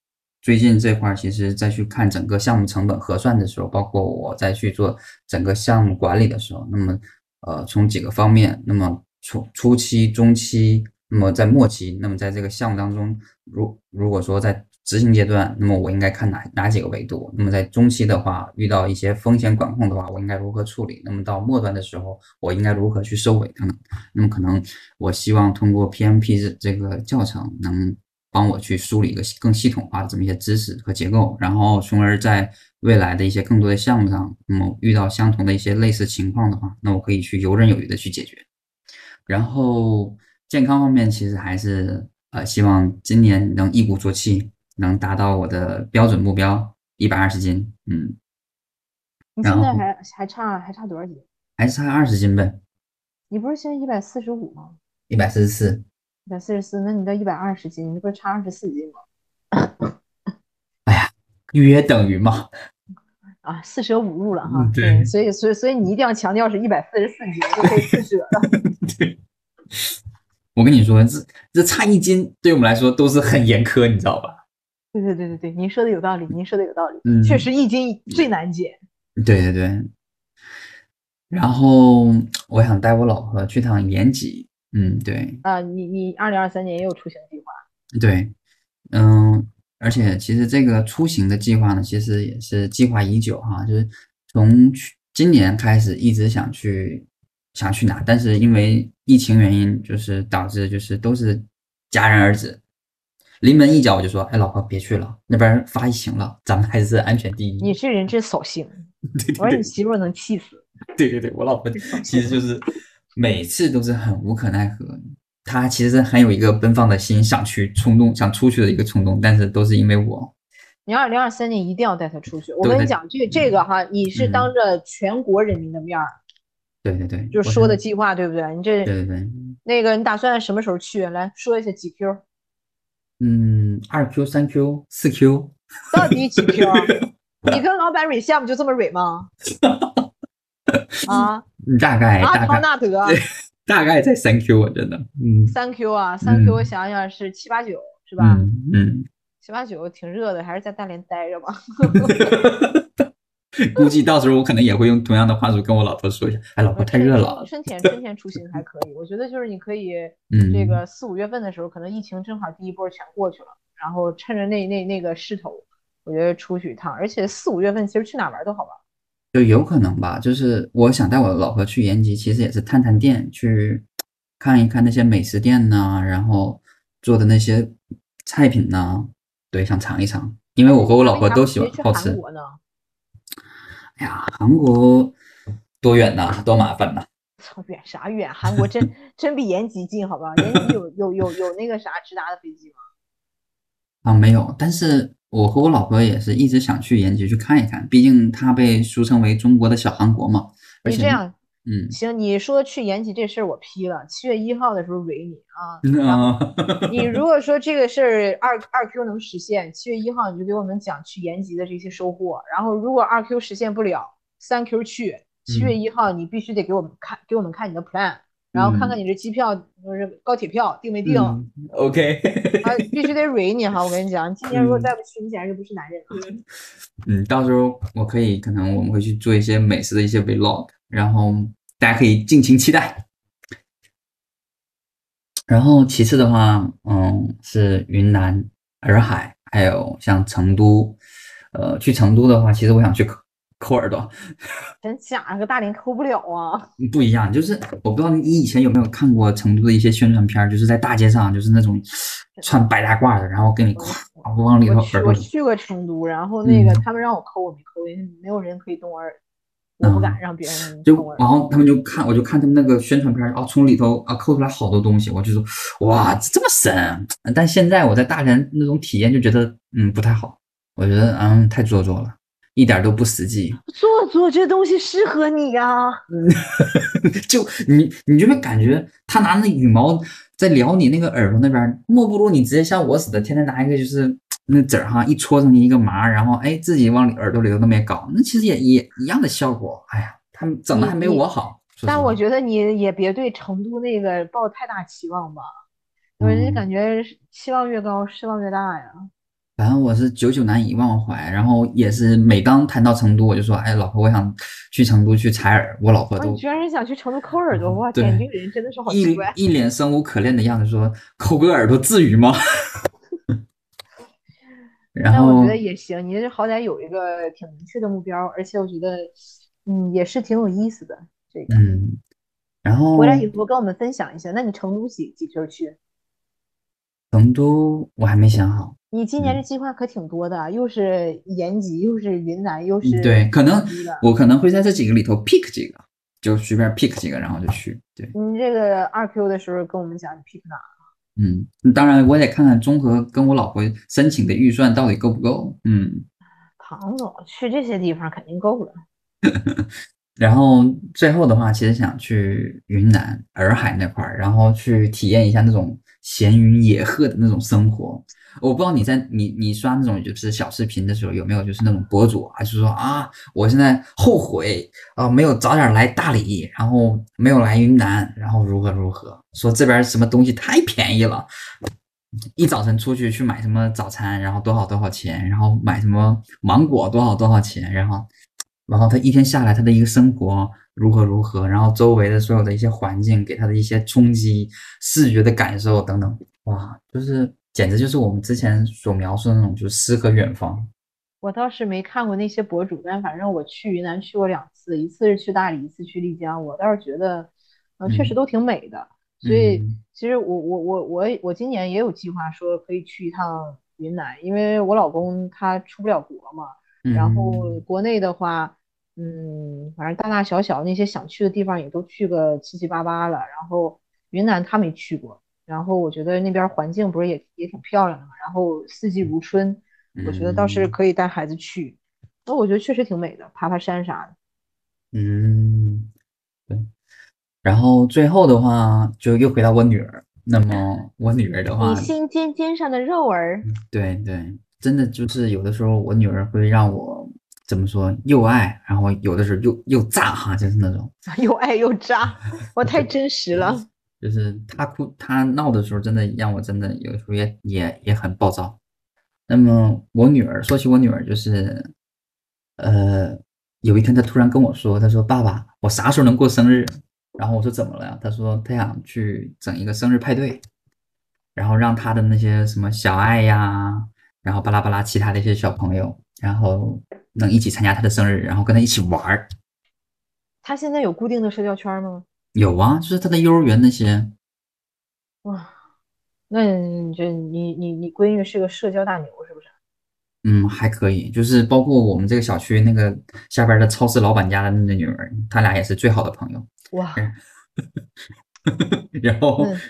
最近这块，其实再去看整个项目成本核算的时候，包括我再去做整个项目管理的时候，那么，呃，从几个方面，那么初初期、中期，那么在末期，那么在这个项目当中，如如果说在执行阶段，那么我应该看哪哪几个维度？那么在中期的话，遇到一些风险管控的话，我应该如何处理？那么到末端的时候，我应该如何去收尾等等？那么可能我希望通过 PMP 这个教程能。帮我去梳理一个更系统化的这么一些知识和结构，然后从而在未来的一些更多的项目上，那么遇到相同的一些类似情况的话，那我可以去游刃有余的去解决。然后健康方面，其实还是呃希望今年能一鼓作气，能达到我的标准目标一百二十斤。嗯，你现在还还差还差多少斤？还差二十斤呗。你不是现在一百四十五吗？一百四十四。一百四十四，那你到一百二十斤，你不是差二十四斤吗？哎呀，约等于嘛。啊，四舍五入了哈。对，所以所以所以你一定要强调是一百四十四斤就可以四舍了。对，我跟你说，这这差一斤对我们来说都是很严苛，你知道吧？对对对对对，您说的有道理，您说的有道理。嗯，确实易经最难解。对对对。然后我想带我老婆去趟延吉。嗯，对啊，你你二零二三年也有出行计划？对，嗯，而且其实这个出行的计划呢，其实也是计划已久哈，就是从去今年开始一直想去想去哪，但是因为疫情原因，就是导致就是都是戛然而止。临门一脚我就说，哎，老婆别去了，那边发疫情了，咱们还是安全第一。你这人真扫兴，对我说你媳妇能气死。对对对，我老婆其实就是每次都是很无可奈何。她其实很有一个奔放的心，想去冲动，想出去的一个冲动，但是都是因为我。你二零二三年一定要带她出去。我跟你讲，这这个哈，你是嗯当着全国人民的面儿，对对对，我就说的计划，对不对？你这对对对，那个，你打算什么时候去？来说一下几 Q，嗯，二 Q、三 Q、四 Q，到底几 Q？你跟老板蕊项目就这么蕊吗？啊 嗯大概啊，大概唐纳德 大概在三 Q，我真的，嗯三 Q 啊，三 Q 我嗯想想是七八九是吧？嗯嗯，七八九挺热的，还是在大连待着吧。估计到时候我可能也会用同样的话术跟我老婆说一下，哎，老婆太热了，春天春天出行还可以，我觉得就是你可以嗯，这个四五月份的时候，可能疫情正好第一波全过去了，然后趁着那那那个势头，我觉得出去一趟，而且四五月份其实去哪玩都好玩。就有可能吧，就是我想带我老婆去延吉，其实也是探探店，去看一看那些美食店呐、然后做的那些菜品呐、对，想尝一尝，因为我和我老婆都喜欢好吃。哎呀，韩国多远呐，多麻烦呐。操，远啥远？韩国真 真比延吉近，好吧？延吉有 有有有那个啥直达的飞机吗？啊，没有，但是我和我老婆也是一直想去延吉去看一看，毕竟它被俗称为中国的小韩国嘛。而且你这，样嗯，行，你说去延吉这事儿我批了，七月一号的时候蕊你啊。然后啊，你如果说这个事儿二二 Q 能实现，七月一号你就给我们讲去延吉的这些收获。然后如果二 Q 实现不了，三 Q 去，七月一号你必须得给我们看，给我们看你的 plan，然后看看你这机票就是高铁票定没定，嗯，OK，啊，必须得蕊你哈！我跟你讲，今年如果嗯再不去，你简直就不是男人了。嗯，到时候我可以，可能我们会去做一些美食的一些 vlog，然后大家可以尽情期待。然后其次的话，嗯，是云南洱海，还有像成都。呃，去成都的话，其实我想去抠抠耳朵，真假个大连抠不了啊！不一样，就是我不知道你以前有没有看过成都的一些宣传片，就是在大街上，就是那种穿白大褂的，然后给你夸往里头耳朵去过成都，然后那个嗯他们让我抠，我没抠，因为没有人可以动我耳，我不敢让别人就。然后他们就看，我就看他们那个宣传片儿，哦，从里头啊抠出来好多东西，我就说哇，这么神！但现在我在大连那种体验就觉得嗯不太好，我觉得嗯太做作了，一点都不实际。做做这东西适合你呀、就你你就会感觉他拿那羽毛在撩你那个耳朵那边儿，莫不如你直接像我似的，天天拿一个就是那籽儿哈一戳上去一个麻，然后哎自己往里耳朵里头那么一搞，那其实也也一样的效果。哎呀，他们整的还没我好。但我觉得你也别对成都那个抱太大期望吧，因为嗯感觉期望越高，失望越大呀。反正我是久久难以忘怀，然后也是每当谈到成都，我就说，哎，老婆，我想去成都去采耳。我老婆哇，都你居然是想去成都抠耳朵，嗯哇天，对这个人真的是好奇一怪。一脸生无可恋的样子，说抠个耳朵至于吗？然后我觉得也行，你这好歹有一个挺明确的目标，而且我觉得，嗯，也是挺有意思的。这个嗯，然后回来以后跟我们分享一下。那你成都几几天去？成都我还没想好，你今年嗯这计划可挺多的，又是延吉，又是云南，又是嗯对，可能我可能会在这几个里头 pick 几个，就随便 pick 几个，然后就去。对，你这个二 Q 的时候跟我们讲你 pick 哪？嗯，当然我得看看综合跟我老婆申请的预算到底够不够。嗯。唐总去这些地方肯定够了。然后最后的话，其实想去云南洱海那块儿，然后去体验一下那种闲云野鹤的那种生活。我不知道你在你你刷那种就是小视频的时候，有没有就是那种博主，还是说啊，我现在后悔啊，没有早点来大理，然后没有来云南，然后如何如何，说这边什么东西太便宜了。一早晨出去去买什么早餐，然后多少多少钱，然后买什么芒果多少多少钱，然后，然后他一天下来他的一个生活如何如何，然后周围的所有的一些环境给他的一些冲击、视觉的感受等等，哇，就是简直就是我们之前所描述的那种，就是诗和远方。我倒是没看过那些博主，但反正我去云南去过两次，一次是去大理，一次去丽江。我倒是觉得，呃，确实嗯都挺美的。所以嗯其实我我我我我今年也有计划说可以去一趟云南，因为我老公他出不了国嘛，然后嗯国内的话，嗯，反正大大小小那些想去的地方也都去个七七八八了，然后云南他没去过，然后我觉得那边环境不是也也挺漂亮的嘛，然后四季如春，我觉得倒是嗯可以带孩子去，那我觉得确实挺美的，爬爬山啥的。嗯，对。然后最后的话，就又回到我女儿。那么我女儿的话你，心尖尖上的肉儿，对对，真的就是有的时候我女儿会让我怎么说，又爱，然后有的时候又又炸哈，就是那种，又爱又炸，我 太真实了。就是他哭他闹的时候，真的让我真的有时候也也也很暴躁。那么我女儿说起我女儿，就是，呃，有一天她突然跟我说，她说：“爸爸，我啥时候能过生日？”然后我说：“怎么了呀？”她说：“她想去整一个生日派对，然后让她的那些什么小爱呀，然后巴拉巴拉其他的一些小朋友，然后能一起参加他的生日，然后跟他一起玩儿。他现在有固定的社交圈吗？有啊，就是他的幼儿园那些，哇，那你这你你你闺女是个社交大牛是不是？嗯，还可以，就是包括我们这个小区那个下边的超市老板家的那女儿，他俩也是最好的朋友。哇，嗯 然后嗯，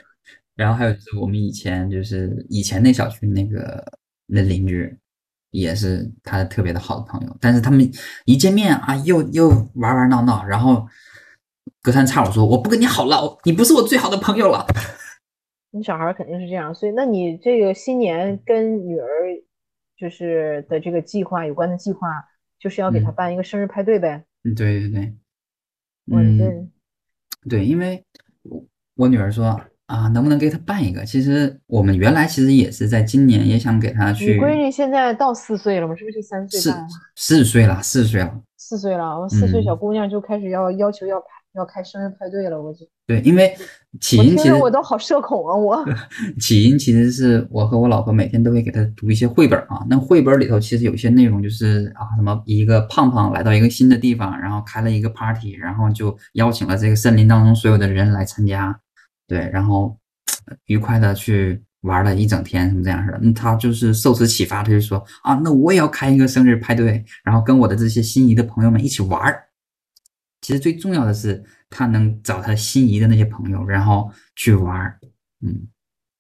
然后还有就是我们以前就是以前那小区那个那邻居，也是他特别的好的朋友，但是他们一见面啊，又又玩玩闹闹，然后隔三差五说我不跟你好了，你不是我最好的朋友了。你小孩肯定是这样，所以那你这个新年跟女儿就是的这个计划有关的计划，就是要给她嗯办一个生日派对呗。嗯，对对对，嗯，对，因为我我女儿说啊，能不能给他办一个？其实我们原来其实也是在今年也想给她你去闺女现在到四岁了吗？是不是就三岁四？四岁了，四岁了。四岁了，我四岁小嗯姑娘就开始要要求要派要开生日派对了，我就对，因为起因其实着我都好社恐啊，我。起因其实是我和我老婆每天都会给她读一些绘本啊。那绘本里头其实有一些内容就是啊，什么一个胖胖来到一个新的地方，然后开了一个 party，然后就邀请了这个森林当中所有的人来参加，对，然后愉快的去玩了一整天什么这样式的。那他就是受此启发，他就说啊，那我也要开一个生日派对，然后跟我的这些心仪的朋友们一起玩儿。其实最重要的是，他能找他心仪的那些朋友，然后去玩儿，嗯，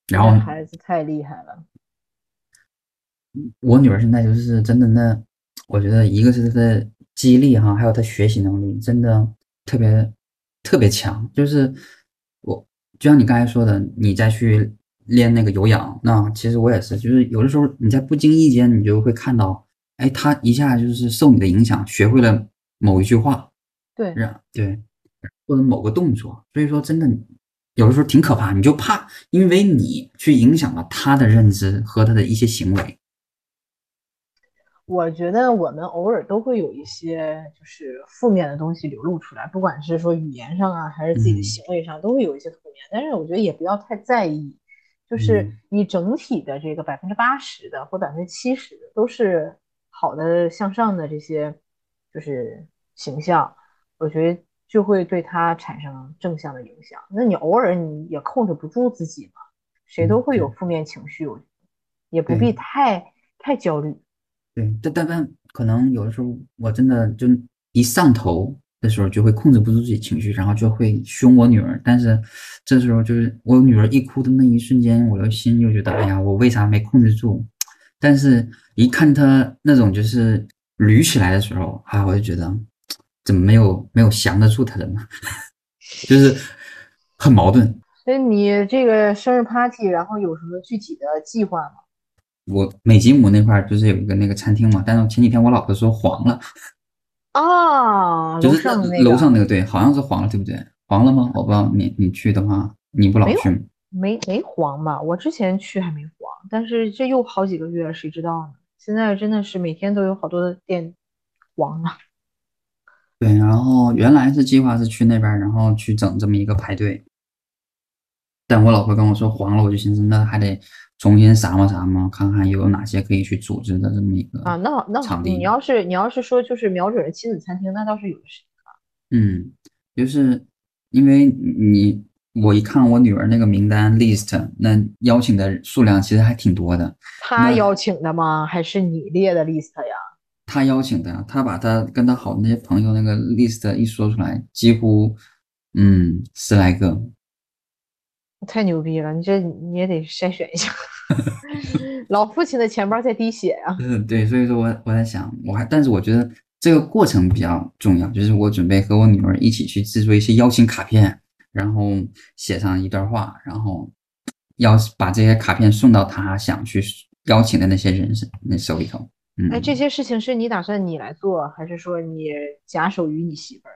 然后孩子太厉害了，我女儿现在就是真的那，我觉得一个是她的记忆力哈，还有她学习能力真的特别特别强。就是我就像你刚才说的，你再去练那个有氧，那其实我也是，就是有的时候你在不经意间你就会看到，哎，他一下就是受你的影响，学会了某一句话，对，让对，或者某个动作，所以说真的有的时候挺可怕，你就怕因为你去影响了他的认知和他的一些行为。我觉得我们偶尔都会有一些就是负面的东西流露出来，不管是说语言上啊，还是自己的嗯行为上，都会有一些负面。但是我觉得也不要太在意，就是嗯你整体的这个百分之八十的或百分之七十的都是好的向上的这些就是形象，我觉得就会对他产生正向的影响。那你偶尔你也控制不住自己嘛，谁都嗯会有负面情绪，我觉得也不必太太焦虑。对，但但但可能有的时候我真的就一上头的时候就会控制不住自己情绪，然后就会凶我女儿。但是这时候就是我女儿一哭的那一瞬间，我的心就觉得，哎呀，我为啥没控制住？但是一看她那种就是捋起来的时候，啊，我就觉得怎么没有没有降得住她的呢？就是很矛盾。所以你这个生日 party，然后有什么具体的计划吗？我美吉姆那块儿不是有一个那个餐厅嘛，但是前几天我老婆说黄了。啊，楼就是上那个楼上那个对，好像是黄了，对不对？黄了吗？我不知道，你你去的话，你不老去吗？没没黄吧？我之前去还没黄，但是这又好几个月，谁知道呢？现在真的是每天都有好多的店黄了。对，然后原来是计划是去那边，然后去整这么一个排队，但我老婆跟我说黄了，我就寻思那还得重新啥嘛啥嘛，看看有哪些可以去组织的这么一个啊，那好那好，场地。你要是你要是说就是瞄准了亲子餐厅，那倒是有的是。嗯，就是因为你我一看我女儿那个名单 list，那邀请的数量其实还挺多的。她邀请的吗？还是你列的 list 呀？她邀请的，她把她跟她好的那些朋友那个 list 一说出来，几乎嗯十来个。太牛逼了！你这你也得筛选一下。老父亲的钱包在滴血呀。嗯，对，所以说我我在想，我还但是我觉得这个过程比较重要，就是我准备和我女儿一起去制作一些邀请卡片，然后写上一段话，然后要把这些卡片送到他想去邀请的那些人手那手里头。嗯，哎，这些事情是你打算你来做，还是说你假手于你媳妇儿？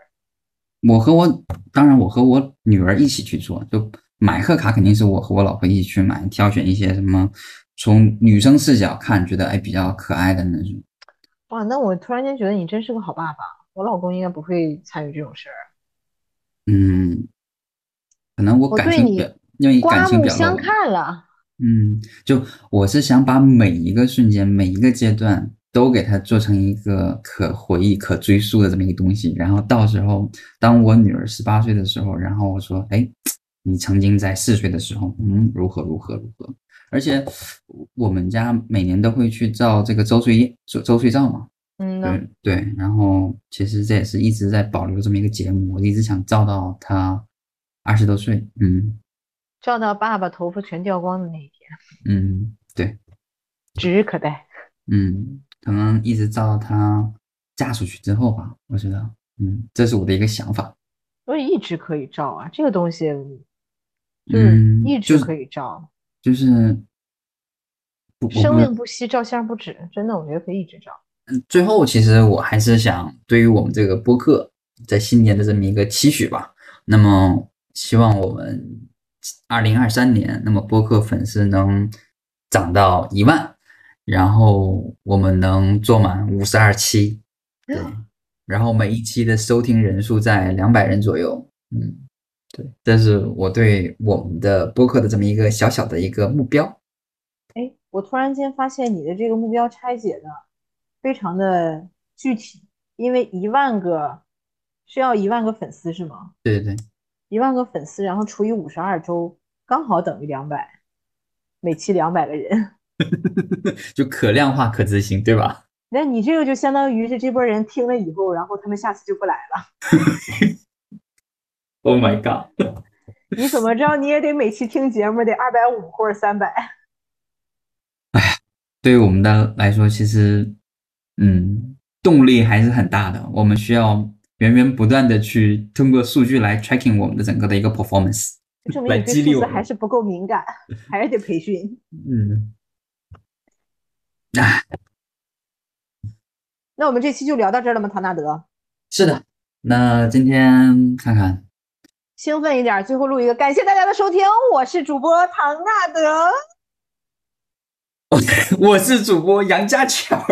我和我当然我和我女儿一起去做，就。买贺卡肯定是我和我老婆一起去买，挑选一些什么从女生视角看觉得哎比较可爱的那种。哇，那我突然间觉得你真是个好爸爸。我老公应该不会参与这种事儿。嗯，可能我感情比较因为感情比较相看了。嗯，就我是想把每一个瞬间、每一个阶段都给他做成一个可回忆、可追溯的这么一个东西，然后到时候当我女儿十八岁的时候，然后我说哎。你曾经在四岁的时候，嗯，如何如何如何？而且我们家每年都会去照这个周岁周周岁照嘛，嗯，对对。然后其实这也是一直在保留这么一个节目，我一直想照到他二十多岁，嗯，照到爸爸头发全掉光的那一天，嗯，对，指日可待，嗯，可能一直照到他嫁出去之后吧，我觉得，嗯，这是我的一个想法。所以一直可以照啊，这个东西。就是一直可以照，就是生命不息，照相不止，真的，我觉得可以一直照。嗯，最后其实我还是想对于我们这个播客在新年的这么一个期许吧。那么希望我们二零二三年，那么播客粉丝能涨到一万，然后我们能做满五十二期，对，然后每一期的收听人数在两百人左右，嗯。对，这是我对我们的播客的这么一个小小的一个目标。哎，我突然间发现你的这个目标拆解的非常的具体，因为一万个需要一万个粉丝是吗？对对对，一万个粉丝，然后除以五十二周，刚好等于两百，每期两百个人，就可量化、可执行，对吧？那你这个就相当于是这波人听了以后，然后他们下次就不来了。Oh my god！你怎么着？你也得每期听节目得二百五或者三百。哎呀，对于我们的来说，其实，嗯，动力还是很大的。我们需要源源不断的去通过数据来 tracking 我们的整个的一个 performance，证明你对数字还是不够敏感，还是得培训。嗯。哎，那我们这期就聊到这儿了吗？唐纳德。是的。那今天看看。兴奋一点，最后录一个，感谢大家的收听，我是主播唐纳德，我是主播杨家巧。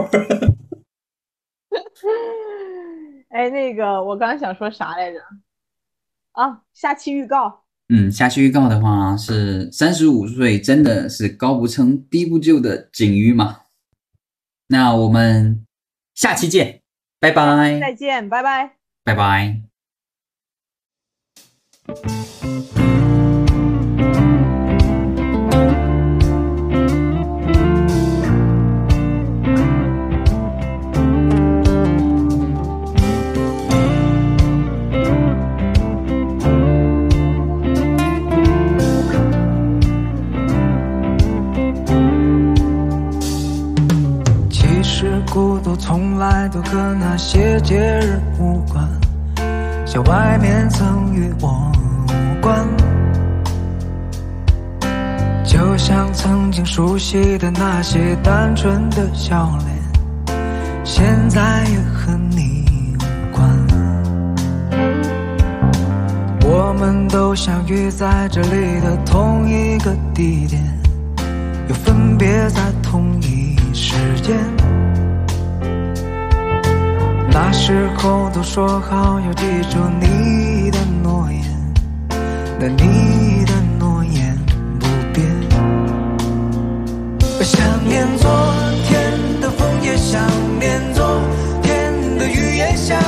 哎，那个，我刚想说啥来着？啊，下期预告。嗯，下期预告的话是三十五岁真的是高不成低不就的景瑜吗？那我们下期见，拜拜。再见，拜拜。拜拜。其实孤独从来都和那些节日无关，像外面曾与我。就像曾经熟悉的那些单纯的笑脸，现在也和你无关。我们都相遇在这里的同一个地点，又分别在同一时间。那时候都说好要记住你的诺言。那你念昨天的风，也想念昨天的雨，也想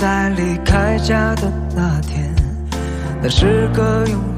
在离开家的那天，那是个永。